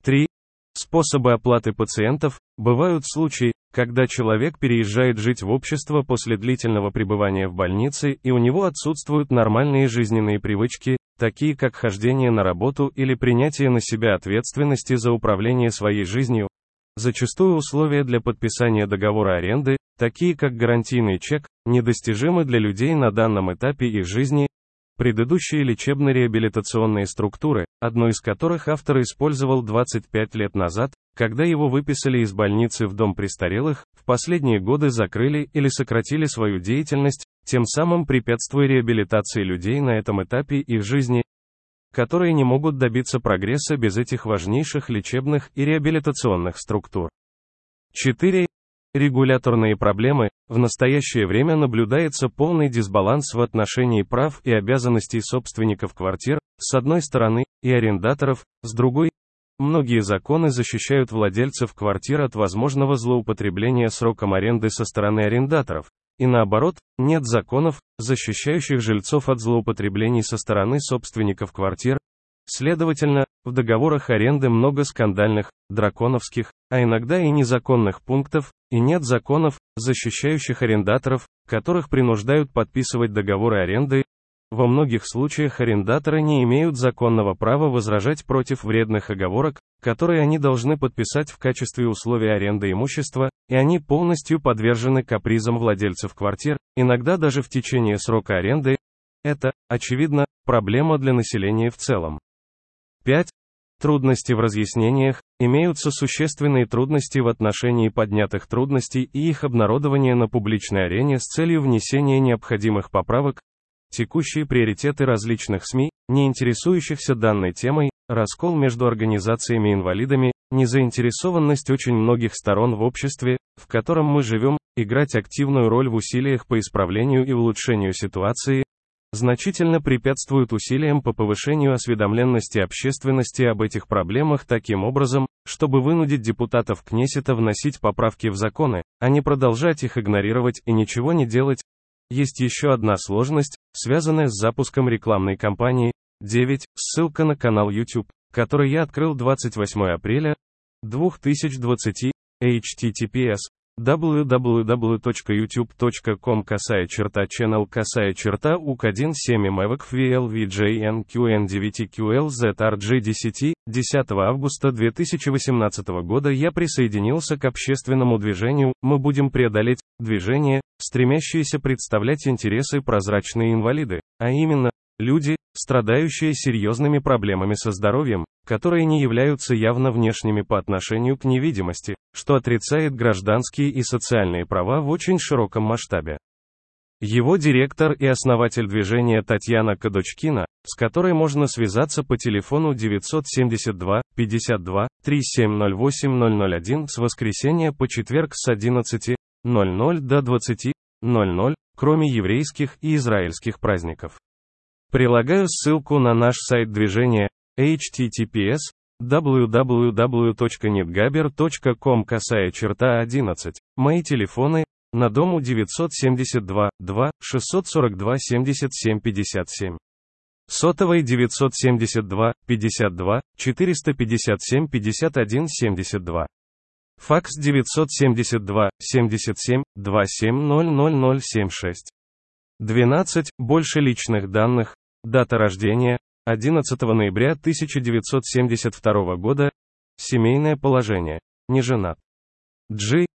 [SPEAKER 1] 3. Способы оплаты пациентов. Бывают случаи, когда человек переезжает жить в общество после длительного пребывания в больнице и у него отсутствуют нормальные жизненные привычки, такие как хождение на работу или принятие на себя ответственности за управление своей жизнью. Зачастую условия для подписания договора аренды, такие как гарантийный чек, недостижимы для людей на данном этапе их жизни. Предыдущие лечебно-реабилитационные структуры, одну из которых автор использовал 25 лет назад, когда его выписали из больницы в дом престарелых, в последние годы закрыли или сократили свою деятельность, тем самым препятствуя реабилитации людей на этом этапе их жизни, которые не могут добиться прогресса без этих важнейших лечебных и реабилитационных структур. 4. Регуляторные проблемы. В настоящее время наблюдается полный дисбаланс в отношении прав и обязанностей собственников квартир, с одной стороны, и арендаторов, с другой. Многие законы защищают владельцев квартир от возможного злоупотребления сроком аренды со стороны арендаторов. И наоборот, нет законов, защищающих жильцов от злоупотреблений со стороны собственников квартир, Следовательно, в договорах аренды много скандальных, драконовских, а иногда и незаконных пунктов, и нет законов, защищающих арендаторов, которых принуждают подписывать договоры аренды. Во многих случаях арендаторы не имеют законного права возражать против вредных оговорок, которые они должны подписать в качестве условия аренды имущества, и они полностью подвержены капризам владельцев квартир, иногда даже в течение срока аренды. Это, очевидно, проблема для населения в целом. 5. Трудности в разъяснениях. Имеются существенные трудности в отношении поднятых трудностей и их обнародования на публичной арене с целью внесения необходимых поправок. Текущие приоритеты различных СМИ, не интересующихся данной темой, раскол между организациями-инвалидами, незаинтересованность очень многих сторон в обществе, в котором мы живем, играть активную роль в усилиях по исправлению и улучшению ситуации, значительно препятствуют усилиям по повышению осведомленности общественности об этих проблемах таким образом, чтобы вынудить депутатов Кнессета вносить поправки в законы, а не продолжать их игнорировать и ничего не делать. Есть еще одна сложность, связанная с запуском рекламной кампании. 9. Ссылка на канал YouTube, который я открыл 28 апреля 2020. https www.youtube.com косая черта channel косая черта ук1 7 mevc vlvjnqn9qlzrg10 10 августа 2018 года. Я присоединился к общественному движению. «Мы будем преодолеть» движение, стремящееся представлять интересы прозрачные инвалиды, а именно, люди, страдающие серьезными проблемами со здоровьем, которые не являются явно внешними по отношению к невидимости, что отрицает гражданские и социальные права в очень широком масштабе. Его директор и основатель движения Татьяна Кадочкина, с которой можно связаться по телефону 972 52 3708 001 с воскресенья по четверг с 11.00 до 20.00, кроме еврейских и израильских праздников. Прилагаю ссылку на наш сайт движения https www.netgaber.com косая черта 11. Мои телефоны, на дому 972 2 642 77 57. Сотовый 972 52 457 51 72. Факс 972 77 2700076. 12. Больше личных данных. Дата рождения. 11 ноября 1972 года. Семейное положение. Не женат. Джи.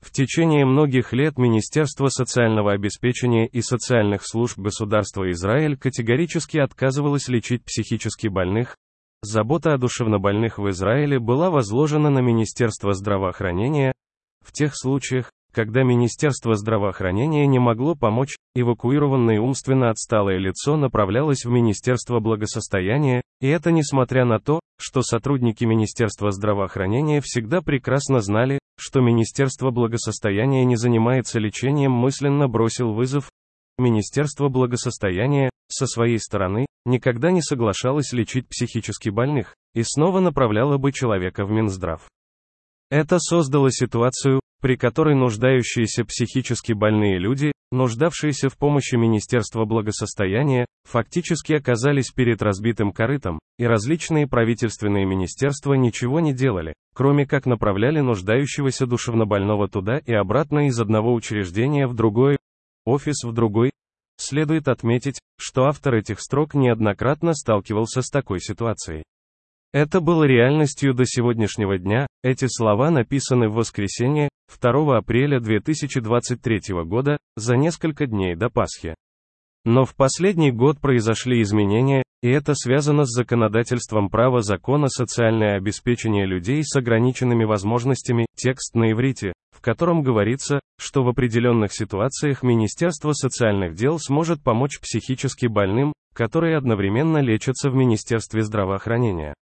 [SPEAKER 1] В течение многих лет Министерство социального обеспечения и социальных служб государства Израиль категорически отказывалось лечить психически больных. Забота о душевнобольных в Израиле была возложена на Министерство здравоохранения. В тех случаях, когда Министерство здравоохранения не могло помочь, эвакуированное умственно отсталое лицо направлялось в Министерство благосостояния, и это несмотря на то, что сотрудники Министерства здравоохранения всегда прекрасно знали, что Министерство благосостояния не занимается лечением мысленно бросил вызов. Министерство благосостояния, со своей стороны, никогда не соглашалось лечить психически больных, и снова направляло бы человека в Минздрав. Это создало ситуацию, при которой нуждающиеся психически больные люди, нуждавшиеся в помощи Министерства благосостояния, фактически оказались перед разбитым корытом, и различные правительственные министерства ничего не делали, кроме как направляли нуждающегося душевнобольного туда и обратно из одного учреждения в другое, офис в другой. Следует отметить, что автор этих строк неоднократно сталкивался с такой ситуацией. Это было реальностью до сегодняшнего дня, эти слова написаны в воскресенье, 2 апреля 2023 года, за несколько дней до Пасхи. Но в последний год произошли изменения, и это связано с законодательством права закона социальное обеспечение людей с ограниченными возможностями, текст на иврите, в котором говорится, что в определенных ситуациях Министерство социальных дел сможет помочь психически больным, которые одновременно лечатся в Министерстве здравоохранения.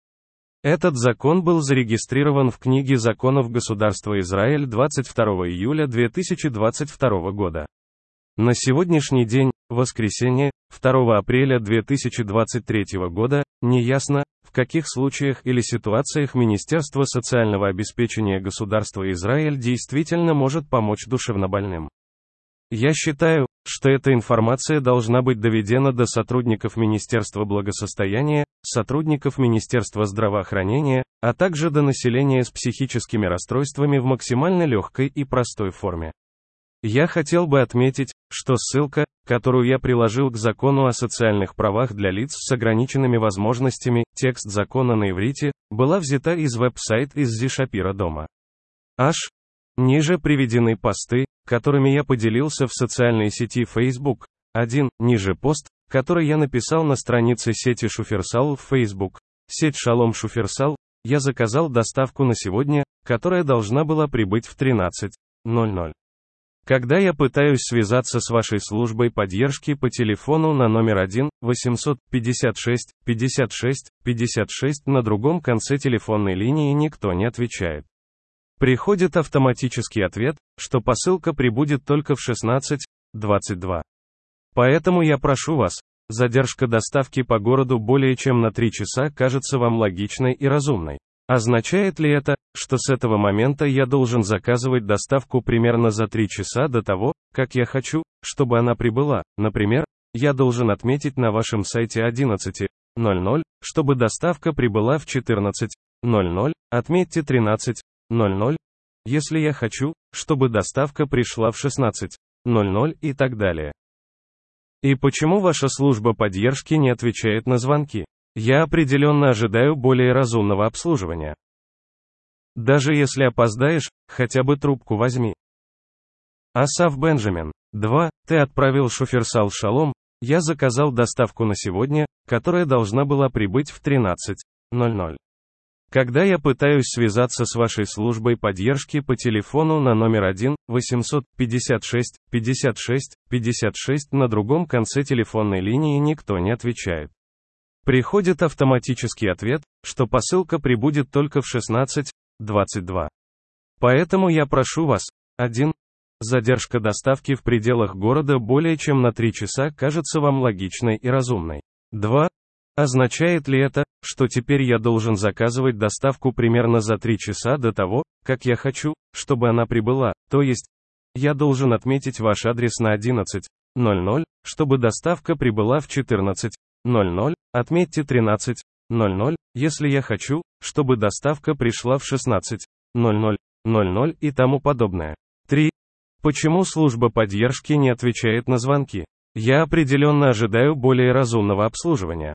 [SPEAKER 1] Этот закон был зарегистрирован в книге законов государства Израиль 22 июля 2022 года. На сегодняшний день, воскресенье, 2 апреля 2023 года, неясно, в каких случаях или ситуациях Министерство социального обеспечения государства Израиль действительно может помочь душевнобольным. Я считаю, что эта информация должна быть доведена до сотрудников Министерства благосостояния, сотрудников Министерства здравоохранения, а также до населения с психическими расстройствами в максимально легкой и простой форме. Я хотел бы отметить, что ссылка, которую я приложил к закону о социальных правах для лиц с ограниченными возможностями, текст закона на иврите, была взята из веб-сайта из Зишапира дома. Аж. Ниже приведены посты, которыми я поделился в социальной сети Facebook. Один, ниже пост, который я написал на странице сети Шуферсал в Facebook. Сеть Шалом Шуферсал, я заказал доставку на сегодня, которая должна была прибыть в 13.00. Когда я пытаюсь связаться с вашей службой поддержки по телефону на номер 1 856 56 56 на другом конце телефонной линии никто не отвечает. Приходит автоматический ответ, что посылка прибудет только в 16.22. Поэтому я прошу вас, задержка доставки по городу более чем на 3 часа кажется вам логичной и разумной. Означает ли это, что с этого момента я должен заказывать доставку примерно за 3 часа до того, как я хочу, чтобы она прибыла? Например, я должен отметить на вашем сайте 11.00, чтобы доставка прибыла в 14.00, отметьте 13.00, если я хочу, чтобы доставка пришла в 16.00 и так далее. И почему ваша служба поддержки не отвечает на звонки? Я определенно ожидаю более разумного обслуживания. Даже если опоздаешь, хотя бы трубку возьми. Асав Бенджамин. 2. Ты отправил шоферсал Шалом. Я заказал доставку на сегодня, которая должна была прибыть в 13.00. Когда я пытаюсь связаться с вашей службой поддержки по телефону на номер 1 856 56 56 на другом конце телефонной линии никто не отвечает. Приходит автоматический ответ, что посылка прибудет только в 16.22. Поэтому я прошу вас, 1. Задержка доставки в пределах города более чем на 3 часа кажется вам логичной и разумной. 2. Означает ли это, что теперь я должен заказывать доставку примерно за 3 часа до того, как я хочу, чтобы она прибыла, то есть, я должен отметить ваш адрес на 11.00, чтобы доставка прибыла в 14. 00, отметьте 13.00, если я хочу, чтобы доставка пришла в 16.00, 00 и тому подобное. 3. Почему служба поддержки не отвечает на звонки? Я определенно ожидаю более разумного обслуживания.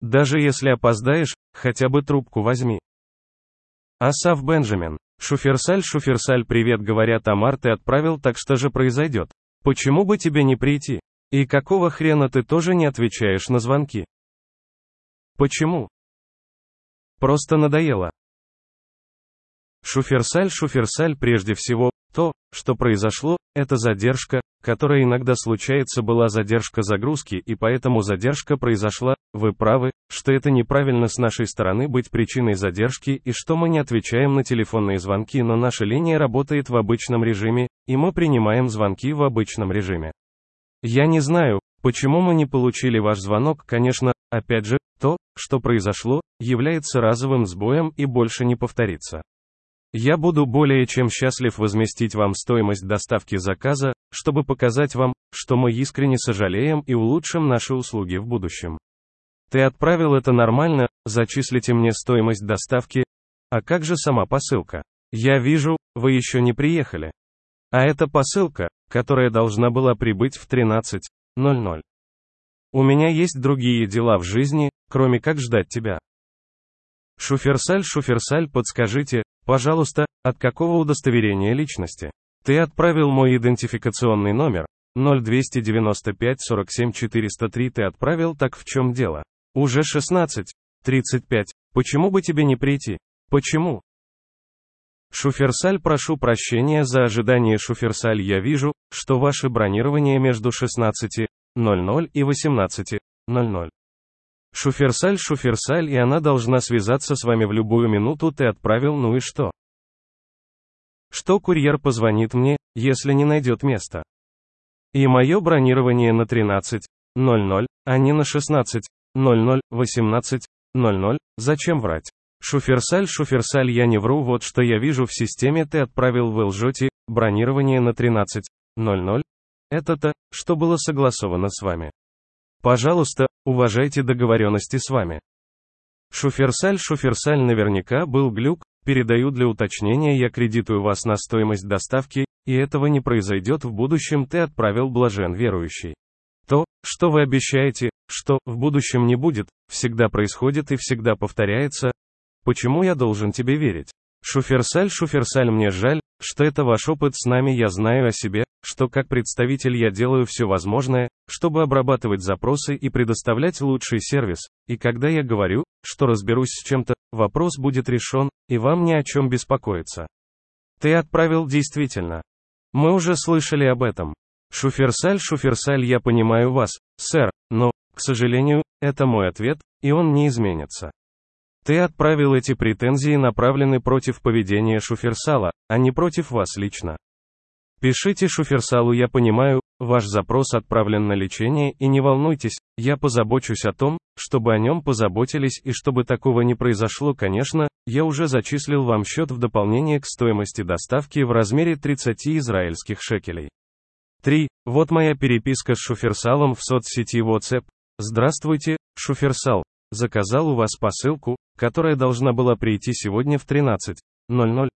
[SPEAKER 1] Даже если опоздаешь, хотя бы трубку возьми. Асав Бенджамин. Шуферсаль Шуферсаль привет говоря Тамар ты отправил так что же произойдет? Почему бы тебе не прийти? И какого хрена ты тоже не отвечаешь на звонки? Почему? Просто надоело. Шуферсаль Шуферсаль прежде всего, то, что произошло, это задержка, которая иногда случается была задержка загрузки и поэтому задержка произошла, вы правы, что это неправильно с нашей стороны быть причиной задержки и что мы не отвечаем на телефонные звонки, но наша линия работает в обычном режиме, и мы принимаем звонки в обычном режиме. Я не знаю, почему мы не получили ваш звонок, конечно, опять же, то, что произошло, является разовым сбоем и больше не повторится. Я буду более чем счастлив возместить вам стоимость доставки заказа, чтобы показать вам, что мы искренне сожалеем и улучшим наши услуги в будущем. Ты отправил это нормально, зачислите мне стоимость доставки. А как же сама посылка? Я вижу, вы еще не приехали. А это посылка, которая должна была прибыть в 13.00. У меня есть другие дела в жизни, кроме как ждать тебя. Шуферсаль, Шуферсаль, подскажите, пожалуйста, от какого удостоверения личности? Ты отправил мой идентификационный номер, 0295 47 403 ты отправил, так в чем дело? Уже 16.35, почему бы тебе не прийти? Почему? Шуферсаль, прошу прощения за ожидание Шуферсаль, я вижу, что ваше бронирование между 16.00 и 18.00. Шуферсаль, Шуферсаль, и она должна связаться с вами в любую минуту, ты отправил, ну и что? Что курьер позвонит мне, если не найдет места? И мое бронирование на 13.00, а не на 16.00, 18.00, зачем врать? Шуферсаль, Шуферсаль, я не вру, вот что я вижу в системе, ты отправил, вы лжете, бронирование на 13.00. Это-то, что было согласовано с вами. Пожалуйста, уважайте договоренности с вами. Шуферсаль, Шуферсаль наверняка был глюк, передаю для уточнения, я кредитую вас на стоимость доставки, и этого не произойдет в будущем, ты отправил блажен верующий. То, что вы обещаете, что в будущем не будет, всегда происходит и всегда повторяется, Почему я должен тебе верить? Шуферсаль, Шуферсаль, мне жаль, что это ваш опыт с нами, я знаю о себе, что как представитель я делаю все возможное, чтобы обрабатывать запросы и предоставлять лучший сервис, и когда я говорю, что разберусь с чем-то, вопрос будет решен, и вам ни о чем беспокоиться. Ты отправил действительно. Мы уже слышали об этом. Шуферсаль, Шуферсаль, я понимаю вас, сэр, но, к сожалению, это мой ответ, и он не изменится. Ты отправил эти претензии направлены против поведения Шуферсала, а не против вас лично. Пишите Шуферсалу, я понимаю, ваш запрос отправлен на лечение, и не волнуйтесь, я позабочусь о том, чтобы о нем позаботились и чтобы такого не произошло, конечно, я уже зачислил вам счет в дополнение к стоимости доставки в размере 30 израильских шекелей. 3. Вот моя переписка с Шуферсалом в соцсети WhatsApp. Здравствуйте, Шуферсал. Заказал у вас посылку, которая должна была прийти сегодня в 13.00.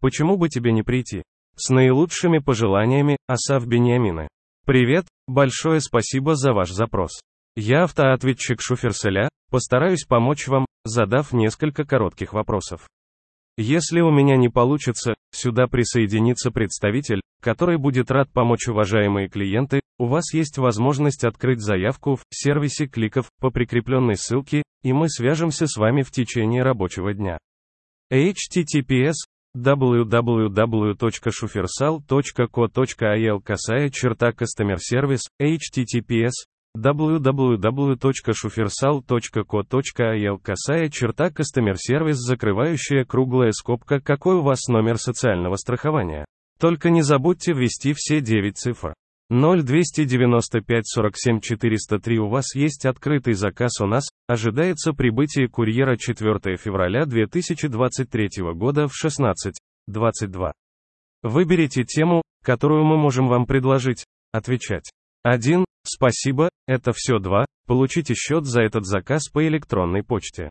[SPEAKER 1] Почему бы тебе не прийти? С наилучшими пожеланиями, Асав Бениамина. Привет, большое спасибо за ваш запрос. Я автоответчик Шуферселя, постараюсь помочь вам, задав несколько коротких вопросов. Если у меня не получится, сюда присоединится представитель, который будет рад помочь уважаемые клиенты, у вас есть возможность открыть заявку в сервисе кликов по прикрепленной ссылке, и мы свяжемся с вами в течение рабочего дня. https www.shufersal.co.il касая черта Customer Service, https www.shufersal.co.il касая черта Customer Service закрывающая круглая скобка какой у вас номер социального страхования. Только не забудьте ввести все 9 цифр. 0295 47 403 У вас есть открытый заказ у нас, ожидается прибытие курьера 4 февраля 2023 года в 16.22. Выберите тему, которую мы можем вам предложить. Отвечать. 1. Спасибо, это все 2. Получите счет за этот заказ по электронной почте.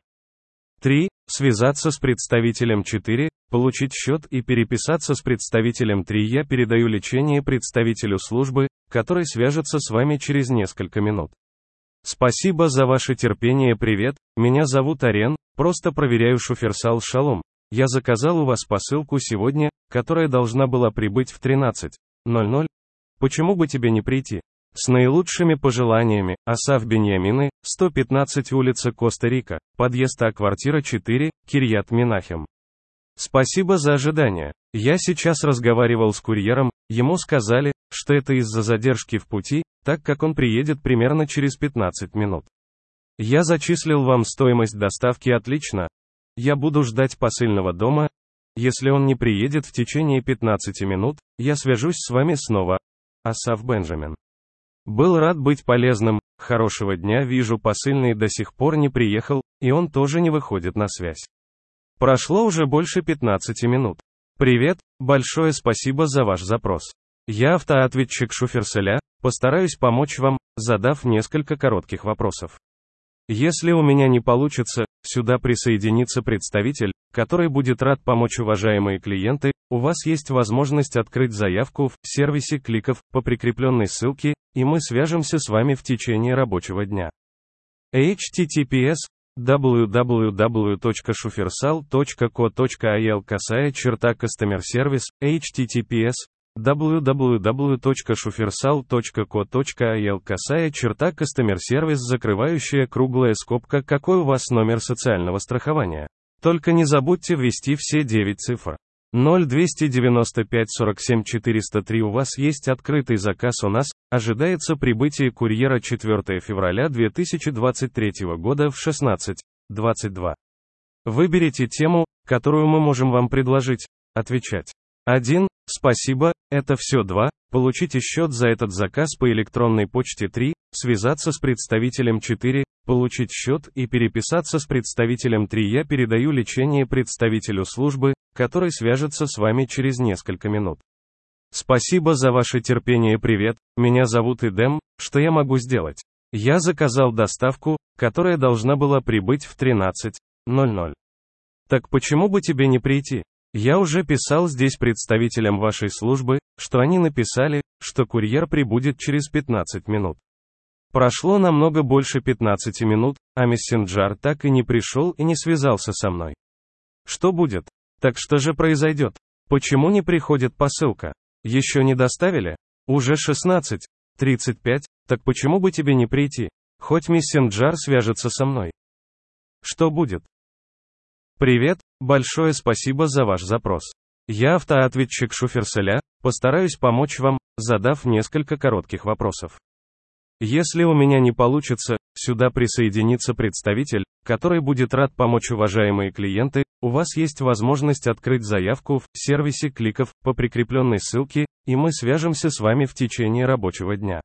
[SPEAKER 1] 3. Связаться с представителем 4. Получить счет и переписаться с представителем 3. Я передаю лечение представителю службы, который свяжется с вами через несколько минут. Спасибо за ваше терпение. Привет, меня зовут Арен, просто проверяю шуферсал Шалом. Я заказал у вас посылку сегодня, которая должна была прибыть в 13.00. Почему бы тебе не прийти? С наилучшими пожеланиями, Асав Беньямины, 115 улица Коста-Рика, подъезд А квартира 4, Кирьят Минахем. Спасибо за ожидание. Я сейчас разговаривал с курьером, ему сказали, что это из-за задержки в пути, так как он приедет примерно через 15 минут. Я зачислил вам стоимость доставки отлично. Я буду ждать посыльного дома. Если он не приедет в течение 15 минут, я свяжусь с вами снова. Асав Бенджамин. Был рад быть полезным, хорошего дня, вижу посыльный до сих пор не приехал, и он тоже не выходит на связь. Прошло уже больше 15 минут. Привет, большое спасибо за ваш запрос. Я автоответчик Шуферселя, постараюсь помочь вам, задав несколько коротких вопросов. Если у меня не получится, сюда присоединится представитель, который будет рад помочь уважаемые клиенты, у вас есть возможность открыть заявку в сервисе кликов по прикрепленной ссылке, и мы свяжемся с вами в течение рабочего дня. https www.shufersal.co.il касая черта Customer Service, https www.shufersal.co.il касая черта Customer Service закрывающая круглая скобка какой у вас номер социального страхования. Только не забудьте ввести все 9 цифр. 0295 47 403 У вас есть открытый заказ у нас, ожидается прибытие курьера 4 февраля 2023 года в 16.22. Выберите тему, которую мы можем вам предложить. Отвечать. 1. Спасибо, это все 2. Получите счет за этот заказ по электронной почте 3. Связаться с представителем 4. Получить счет и переписаться с представителем 3. Я передаю лечение представителю службы, который свяжется с вами через несколько минут. Спасибо за ваше терпение. Привет, меня зовут Идем, что я могу сделать? Я заказал доставку, которая должна была прибыть в 13.00. Так почему бы тебе не прийти? Я уже писал здесь представителям вашей службы, что они написали, что курьер прибудет через 15 минут. Прошло намного больше 15 минут, а мессенджер так и не пришел и не связался со мной. Что будет? Так что же произойдет? Почему не приходит посылка? Еще не доставили? Уже 16.35, так почему бы тебе не прийти? Хоть мессенджер свяжется со мной. Что будет? Привет, большое спасибо за ваш запрос. Я автоответчик Шуферселя, постараюсь помочь вам, задав несколько коротких вопросов. Если у меня не получится, сюда присоединится представитель, который будет рад помочь уважаемые клиенты, у вас есть возможность открыть заявку в сервисе кликов по прикрепленной ссылке, и мы свяжемся с вами в течение рабочего дня.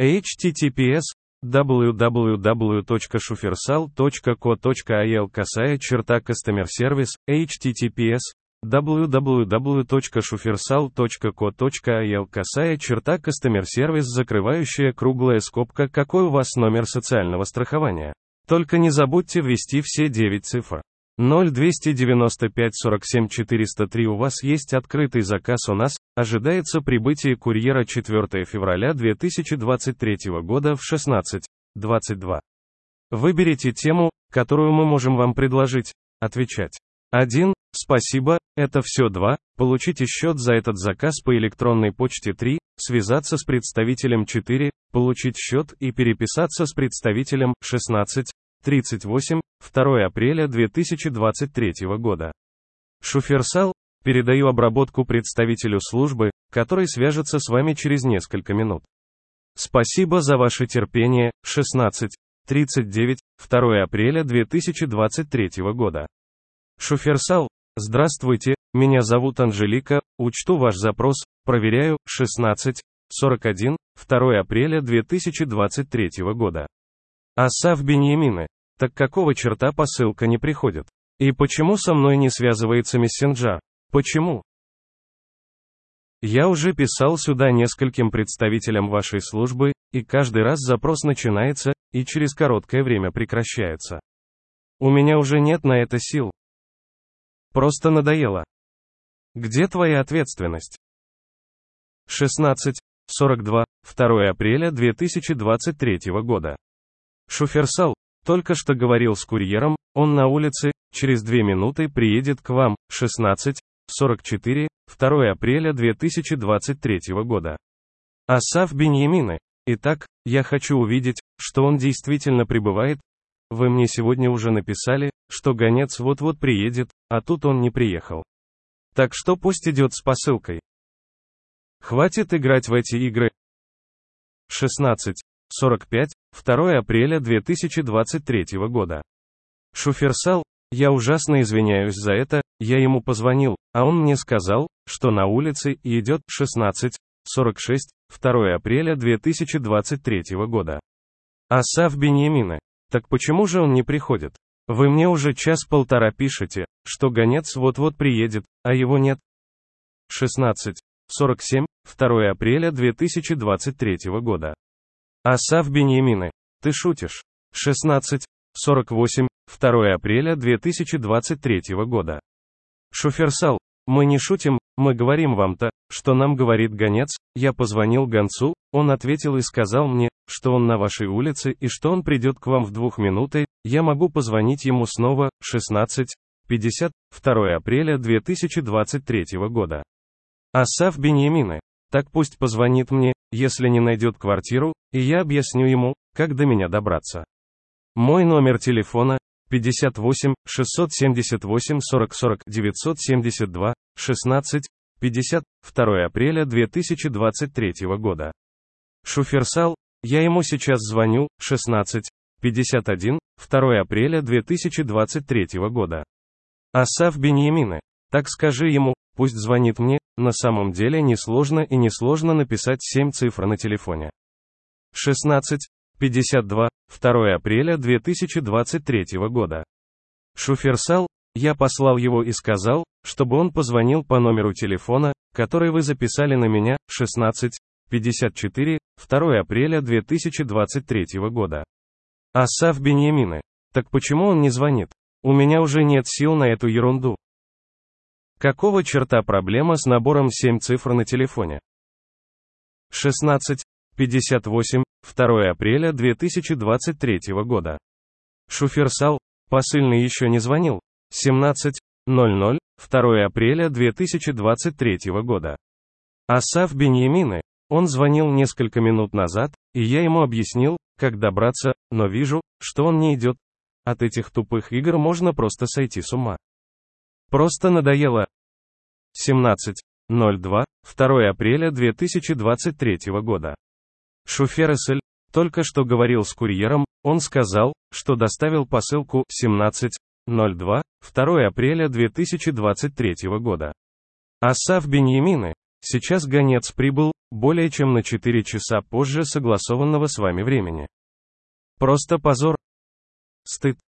[SPEAKER 1] https www.shufersal.co.il касая черта Customer Service, https www.shufersal.co.il касая черта Customer Service закрывающая круглая скобка Какой у вас номер социального страхования? Только не забудьте ввести все 9 цифр. 0295 47 403 У вас есть открытый заказ у нас, ожидается прибытие курьера 4 февраля 2023 года в 16.22. Выберите тему, которую мы можем вам предложить. Отвечать. 1. Спасибо, это все 2. Получите счет за этот заказ по электронной почте 3. Связаться с представителем 4. Получить счет и переписаться с представителем 16. 38, 2 апреля 2023 года. Шуферсал, передаю обработку представителю службы, который свяжется с вами через несколько минут. Спасибо за ваше терпение, 16, 39, 2 апреля 2023 года. Шуферсал, здравствуйте, меня зовут Анжелика, учту ваш запрос, проверяю, 16, 41, 2 апреля 2023 года. Асав Беньямины. Так какого черта посылка не приходит? И почему со мной не связывается мессенджер? Почему? Я уже писал сюда нескольким представителям вашей службы, и каждый раз запрос начинается, и через короткое время прекращается. У меня уже нет на это сил. Просто надоело. Где твоя ответственность? 16. 42. 2 апреля 2023 года. Шуферсал, только что говорил с курьером, он на улице, через две минуты приедет к вам, 16, 44, 2 апреля 2023 года. Асав Беньямины. Итак, я хочу увидеть, что он действительно прибывает. Вы мне сегодня уже написали, что гонец вот-вот приедет, а тут он не приехал. Так что пусть идет с посылкой. Хватит играть в эти игры. 16. 45, 2 апреля 2023 года. Шуферсал, я ужасно извиняюсь за это, я ему позвонил, а он мне сказал, что на улице идет 16, 46, 2 апреля 2023 года. Асав Беньямина. Так почему же он не приходит? Вы мне уже час-полтора пишете, что гонец вот-вот приедет, а его нет. 16, 47, 2 апреля 2023 года. Асав Беньямины. Ты шутишь. 16. 48. 2 апреля 2023 года. Шуферсал. Мы не шутим, мы говорим вам-то, что нам говорит гонец, я позвонил гонцу, он ответил и сказал мне, что он на вашей улице и что он придет к вам в двух минуты, я могу позвонить ему снова, 16. 50. 2 апреля 2023 года. Асав Беньямины. Так пусть позвонит мне, если не найдет квартиру, и я объясню ему, как до меня добраться. Мой номер телефона 58 678 40 40 972 16, 50, 2 апреля 2023 года. Шуферсал, я ему сейчас звоню, 16, 51, 2 апреля 2023 года. Асав Беньямины, так скажи ему, пусть звонит мне, на самом деле несложно и несложно написать 7 цифр на телефоне. 16, 52, 2 апреля 2023 года. Шуферсал, я послал его и сказал, чтобы он позвонил по номеру телефона, который вы записали на меня, 16, 54, 2 апреля 2023 года. Асав Беньямины. Так почему он не звонит? У меня уже нет сил на эту ерунду. Какого черта проблема с набором 7 цифр на телефоне? 16, 58, 2 апреля 2023 года. Шуферсал, посыльный еще не звонил. 17.00, 2 апреля 2023 года. Асав Беньямины, он звонил несколько минут назад, и я ему объяснил, как добраться, но вижу, что он не идет. От этих тупых игр можно просто сойти с ума. Просто надоело. 17.02, 2 апреля 2023 года. Шуфересель, только что говорил с курьером, он сказал, что доставил посылку 17.02, 2 апреля 2023 года. Асав Беньямины, сейчас гонец прибыл, более чем на 4 часа позже согласованного с вами времени. Просто позор. Стыд.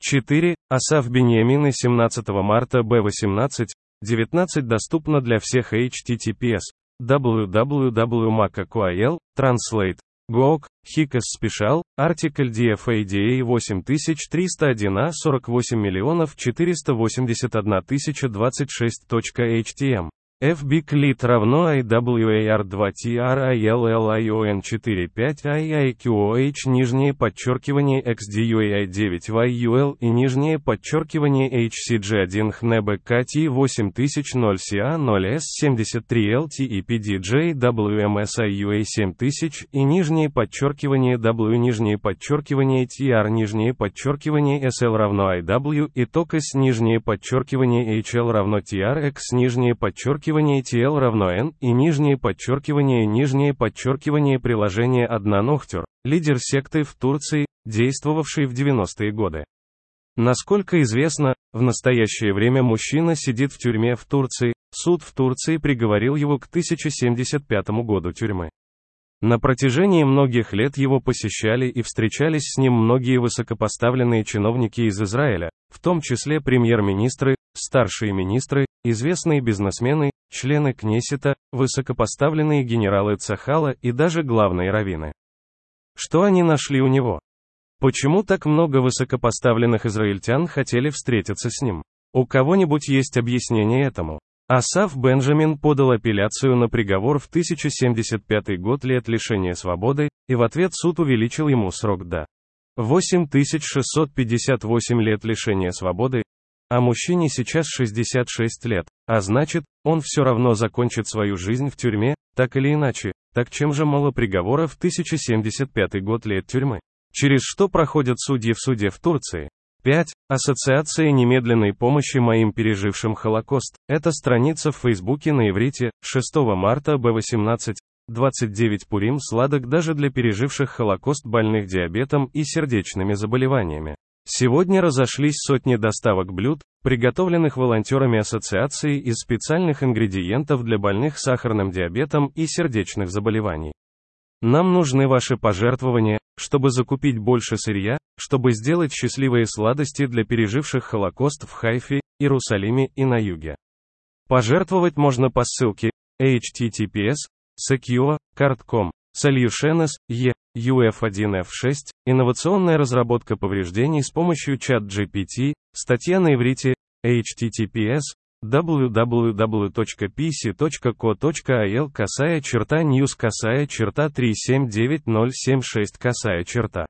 [SPEAKER 1] 4. Асав Беньямины 17 марта Б18, 19 доступно для всех HTTPS www.mac.coil, Translate, GOG, HICAS Special, Article DFADA 8301A 48 миллионов 481 026.htm. FB Clit равно IWAR2TRILLION45IIQOH нижнее подчеркивание XDUAI9YUL и нижнее подчеркивание HCG1 HNEBKT 8000CA0S73LT и PDJ WMSIUA7000 и нижнее подчеркивание W нижнее подчеркивание TR нижнее подчеркивание SL равно IW и TOCS нижнее подчеркивание HL равно TRX нижнее подчеркивание подчеркивание TL равно N и нижнее подчеркивание нижнее подчеркивание приложение 1 Нохтер, лидер секты в Турции, действовавший в 90-е годы. Насколько известно, в настоящее время мужчина сидит в тюрьме в Турции, суд в Турции приговорил его к 1075 году тюрьмы. На протяжении многих лет его посещали и встречались с ним многие высокопоставленные чиновники из Израиля, в том числе премьер-министры, старшие министры, известные бизнесмены, члены Кнессета, высокопоставленные генералы Цахала и даже главные раввины. Что они нашли у него? Почему так много высокопоставленных израильтян хотели встретиться с ним? У кого-нибудь есть объяснение этому? Асаф Бенджамин подал апелляцию на приговор в 1075 год лет лишения свободы, и в ответ суд увеличил ему срок до 8658 лет лишения свободы, а мужчине сейчас 66 лет, а значит, он все равно закончит свою жизнь в тюрьме, так или иначе, так чем же мало приговора в 1075 год лет тюрьмы? Через что проходят судьи в суде в Турции? 5. Ассоциация немедленной помощи моим пережившим Холокост. Это страница в Фейсбуке на иврите, 6 марта Б18. 29 Пурим сладок даже для переживших Холокост больных диабетом и сердечными заболеваниями. Сегодня разошлись сотни доставок блюд, приготовленных волонтерами ассоциации из специальных ингредиентов для больных сахарным диабетом и сердечных заболеваний. Нам нужны ваши пожертвования, чтобы закупить больше сырья, чтобы сделать счастливые сладости для переживших Холокост в Хайфе, Иерусалиме и на юге. Пожертвовать можно по ссылке https secure.card.com Solutions, E, UF1F6, инновационная разработка повреждений с помощью чат GPT, статья на иврите, https, www.pc.co.il косая черта news косая черта 379076 косая черта.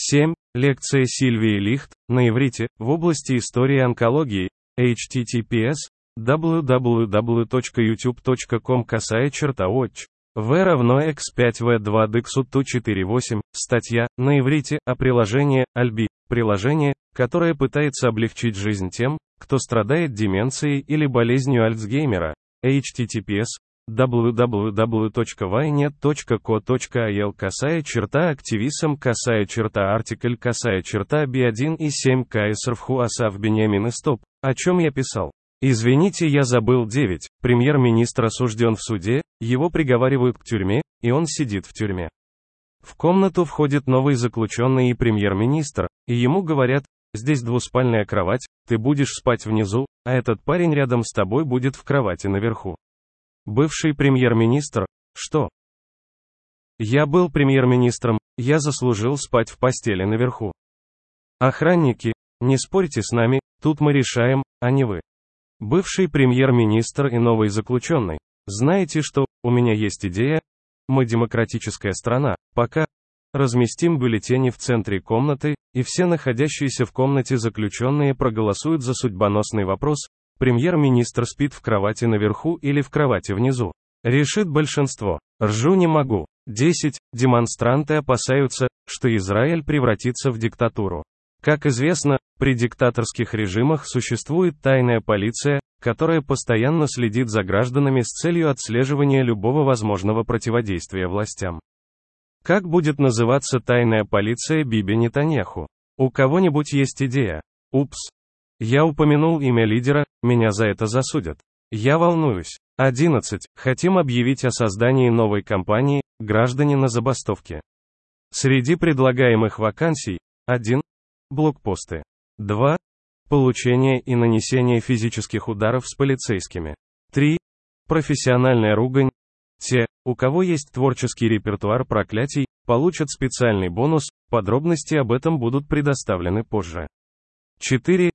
[SPEAKER 1] 7. Лекция Сильвии Лихт, на иврите, в области истории онкологии, https, www.youtube.com косая черта watch. V равно x5v2 dxut 48, статья, на иврите, о приложении, Альби, приложение, которое пытается облегчить жизнь тем, кто страдает деменцией или болезнью Альцгеймера. https www.ynet.co.il косая черта активисм косая черта артикль косая черта B1 и 7 КСРФХУ Асав Бенямин и стоп. О чем я писал? Извините, я забыл 9. Премьер-министр осужден в суде, его приговаривают к тюрьме, и он сидит в тюрьме. В комнату входит новый заключенный и премьер-министр, и ему говорят, здесь двуспальная кровать, ты будешь спать внизу, а этот парень рядом с тобой будет в кровати наверху. Бывший премьер-министр, что? Я был премьер-министром, я заслужил спать в постели наверху. Охранники, не спорьте с нами, тут мы решаем, а не вы. Бывший премьер-министр и новый заключенный. Знаете что, у меня есть идея? Мы демократическая страна, пока разместим бюллетени в центре комнаты, и все находящиеся в комнате заключенные проголосуют за судьбоносный вопрос, премьер-министр спит в кровати наверху или в кровати внизу. Решит большинство. Ржу не могу. 10. Демонстранты опасаются, что Израиль превратится в диктатуру. Как известно, при диктаторских режимах существует тайная полиция, которая постоянно следит за гражданами с целью отслеживания любого возможного противодействия властям. Как будет называться тайная полиция Биби Нетаньяху? У кого-нибудь есть идея? Упс. Я упомянул имя лидера, меня за это засудят. Я волнуюсь. 11. Хотим объявить о создании новой компании, граждане на забастовке. Среди предлагаемых вакансий, 1. Блокпосты. 2. Получение и нанесение физических ударов с полицейскими. 3. Профессиональная ругань. Те, у кого есть творческий репертуар проклятий, получат специальный бонус, подробности об этом будут предоставлены позже. 4.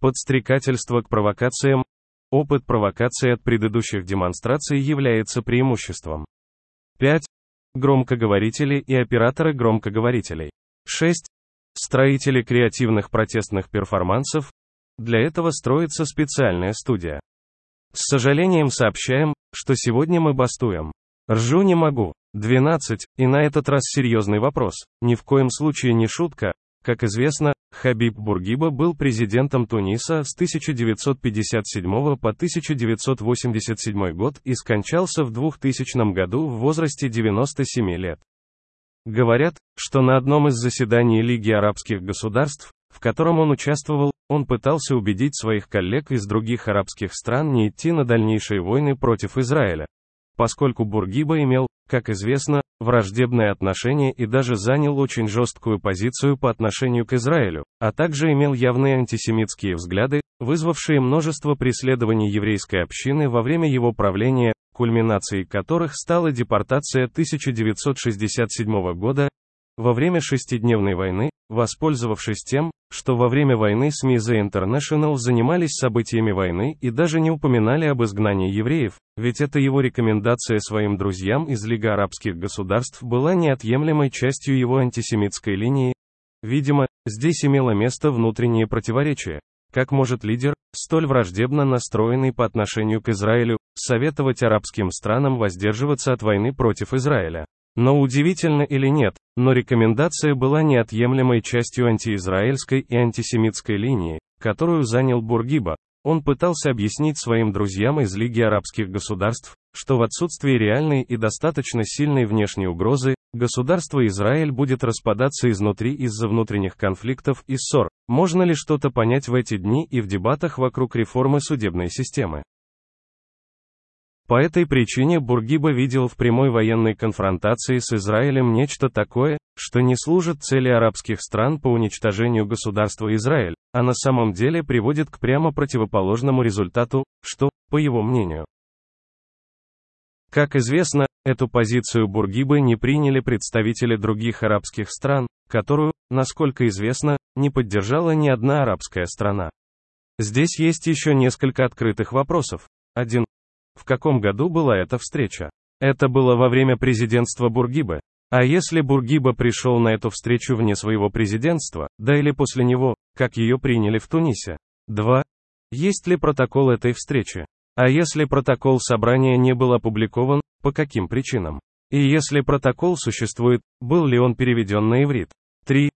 [SPEAKER 1] Подстрекательство к провокациям. Опыт провокации от предыдущих демонстраций является преимуществом. 5. Громкоговорители и операторы громкоговорителей. 6. Строители креативных протестных перформансов. Для этого строится специальная студия. С сожалением сообщаем, что сегодня мы бастуем. Ржу не могу. 12. И на этот раз серьезный вопрос. Ни в коем случае не шутка. Как известно, Хабиб Бургиба был президентом Туниса с 1957 по 1987 год и скончался в 2000 году в возрасте 97 лет. Говорят, что на одном из заседаний Лиги арабских государств, в котором он участвовал, он пытался убедить своих коллег из других арабских стран не идти на дальнейшие войны против Израиля. Поскольку Бургиба имел, как известно, враждебное отношение и даже занял очень жесткую позицию по отношению к Израилю, а также имел явные антисемитские взгляды, вызвавшие множество преследований еврейской общины во время его правления, кульминацией которых стала депортация 1967 года, во время шестидневной войны, воспользовавшись тем, что во время войны СМИ The International занимались событиями войны и даже не упоминали об изгнании евреев, ведь это его рекомендация своим друзьям из Лиги арабских государств была неотъемлемой частью его антисемитской линии. Видимо, здесь имело место внутреннее противоречие. Как может лидер, столь враждебно настроенный по отношению к Израилю, советовать арабским странам воздерживаться от войны против Израиля? Но удивительно или нет, но рекомендация была неотъемлемой частью антиизраильской и антисемитской линии, которую занял Бургиба. Он пытался объяснить своим друзьям из Лиги арабских государств, что в отсутствии реальной и достаточно сильной внешней угрозы, государство Израиль будет распадаться изнутри из-за внутренних конфликтов и ссор. Можно ли что-то понять в эти дни и в дебатах вокруг реформы судебной системы? По этой причине Бургиба видел в прямой военной конфронтации с Израилем нечто такое, что не служит цели арабских стран по уничтожению государства Израиль, а на самом деле приводит к прямо противоположному результату, что, по его мнению. Как известно, эту позицию Бургибы не приняли представители других арабских стран, которую, насколько известно, не поддержала ни одна арабская страна. Здесь есть еще несколько открытых вопросов. Один. В каком году была эта встреча? Это было во время президентства Бургибы. А если Бургиба пришел на эту встречу вне своего президентства, да или после него, как ее приняли в Тунисе? 2. Есть ли протокол этой встречи? А если протокол собрания не был опубликован, по каким причинам? И если протокол существует, был ли он переведен на иврит? 3.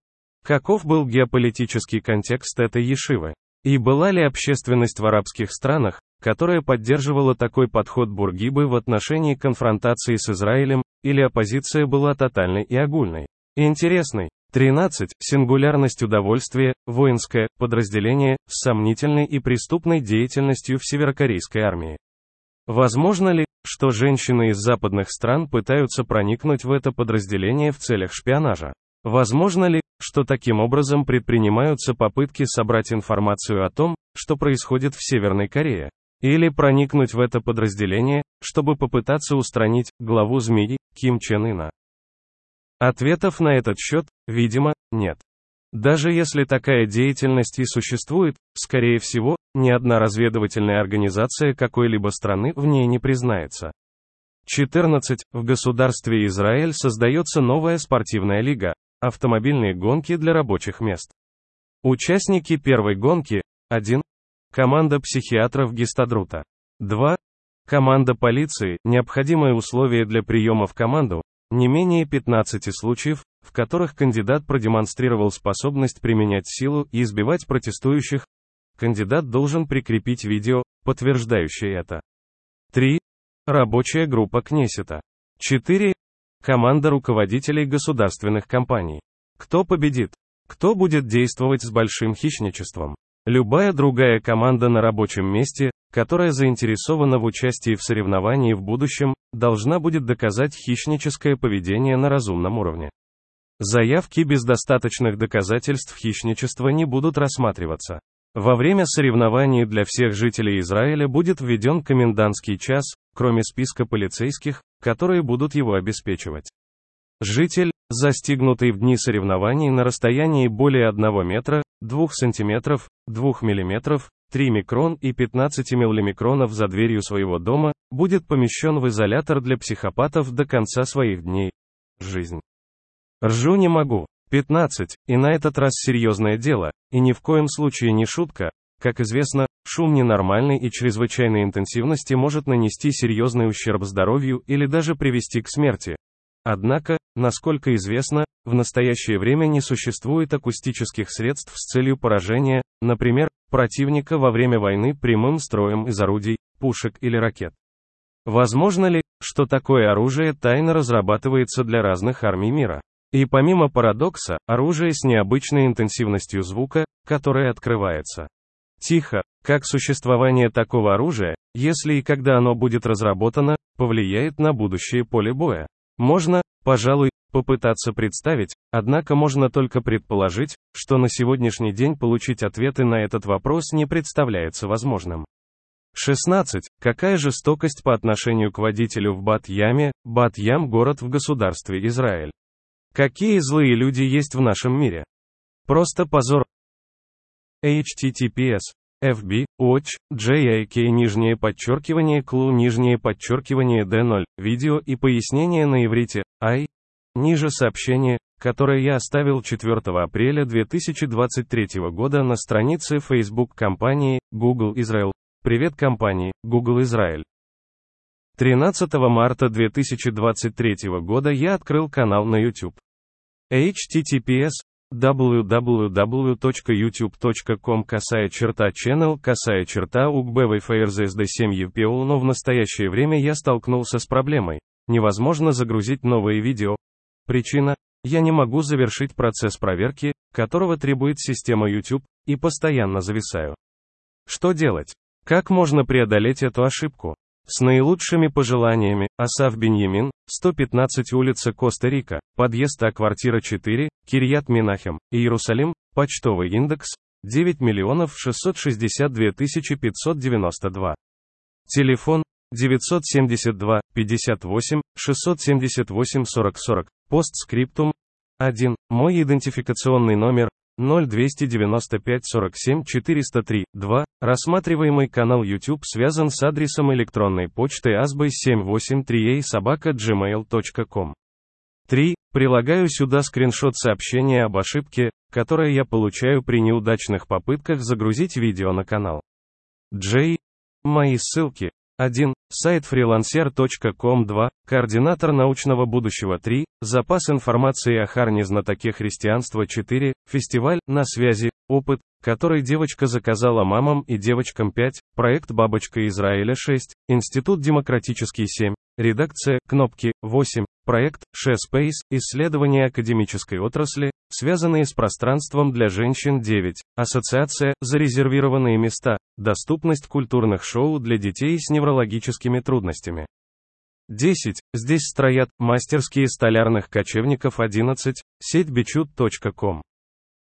[SPEAKER 1] Каков был геополитический контекст этой ешивы? И была ли общественность в арабских странах, которая поддерживала такой подход Бургибы в отношении конфронтации с Израилем, или оппозиция была тотальной и огульной? Интересной. 13. Сингулярность удовольствия, воинское подразделение, с сомнительной и преступной деятельностью в северокорейской армии. Возможно ли, что женщины из западных стран пытаются проникнуть в это подразделение в целях шпионажа? Возможно ли, что таким образом предпринимаются попытки собрать информацию о том, что происходит в Северной Корее? Или проникнуть в это подразделение, чтобы попытаться устранить главу змеи Ким Чен Ына? Ответов на этот счет, видимо, нет. Даже если такая деятельность и существует, скорее всего, ни одна разведывательная организация какой-либо страны в ней не признается. 14. В государстве Израиль создается новая спортивная лига – автомобильные гонки для рабочих мест. Участники первой гонки – 1. Команда психиатров Гистадрута. 2. Команда полиции, необходимое условие для приема в команду, не менее 15 случаев, в которых кандидат продемонстрировал способность применять силу и избивать протестующих. Кандидат должен прикрепить видео, подтверждающее это. 3. Рабочая группа Кнесета. 4. Команда руководителей государственных компаний. Кто победит? Кто будет действовать с большим хищничеством? Любая другая команда на рабочем месте, которая заинтересована в участии в соревновании в будущем, должна будет доказать хищническое поведение на разумном уровне. Заявки без достаточных доказательств хищничества не будут рассматриваться. Во время соревнований для всех жителей Израиля будет введен комендантский час, кроме списка полицейских, которые будут его обеспечивать. Житель, застигнутый в дни соревнований на расстоянии более 1 метра, 2 сантиметров, 2 миллиметров, 3 микрон и 15 миллимикронов за дверью своего дома, будет помещен в изолятор для психопатов до конца своих дней. Жизнь. Ржу не могу. 15. И на этот раз серьезное дело, и ни в коем случае не шутка. Как известно, шум ненормальной и чрезвычайной интенсивности может нанести серьезный ущерб здоровью или даже привести к смерти. Однако, насколько известно, в настоящее время не существует акустических средств с целью поражения, например, противника во время войны прямым строем из орудий, пушек или ракет. Возможно ли, что такое оружие тайно разрабатывается для разных армий мира? И помимо парадокса, оружие с необычной интенсивностью звука, которое открывается. Тихо, как существование такого оружия, если и когда оно будет разработано, повлияет на будущее поле боя. Можно, пожалуй, попытаться представить, однако можно только предположить, что на сегодняшний день получить ответы на этот вопрос не представляется возможным. 16. Какая жестокость по отношению к водителю в Бат-Яме, Бат-Ям город в государстве Израиль. Какие злые люди есть в нашем мире? Просто позор. https fb watch jak нижнее подчеркивание клу нижнее подчеркивание d0 видео и пояснение на иврите i ниже сообщение которое я оставил 4 апреля 2023 года на странице Facebook компании Google Israel. Привет компании Google Израиль. 13 марта 2023 года я открыл канал на YouTube. https www.youtube.com косая черта channel косая черта ugbvfrzsd7 UPO но в настоящее время я столкнулся с проблемой. Невозможно загрузить новые видео. Причина – я не могу завершить процесс проверки, которого требует система YouTube, и постоянно зависаю. Что делать? Как можно преодолеть эту ошибку? С наилучшими пожеланиями, Асав Беньямин, 115 улица Коста-Рика, подъезд А квартира 4, Кирьят Минахем, Иерусалим, почтовый индекс, 9 миллионов 662 592. Телефон, 972, 58, 678 40 40, постскриптум, 1, мой идентификационный номер, 0295 47 403, 2. Рассматриваемый канал YouTube связан с адресом электронной почты asbay783a собака gmail.com. 3. Прилагаю сюда скриншот сообщения об ошибке, которое я получаю при неудачных попытках загрузить видео на канал. J. Мои ссылки. 1. Сайт freelancer.com 2. Координатор научного будущего 3. Запас информации о Харне знатоке христианства 4. Фестиваль «На связи. Опыт», который девочка заказала мамам и девочкам 5. Проект «Бабочка Израиля» 6. Институт демократический 7. Редакция, кнопки, 8. Проект, ShareSpace, исследования академической отрасли, связанные с пространством для женщин 9. Ассоциация, зарезервированные места, доступность культурных шоу для детей с неврологическими трудностями. 10. Здесь строят, мастерские столярных кочевников 11. Сеть бичут.ком.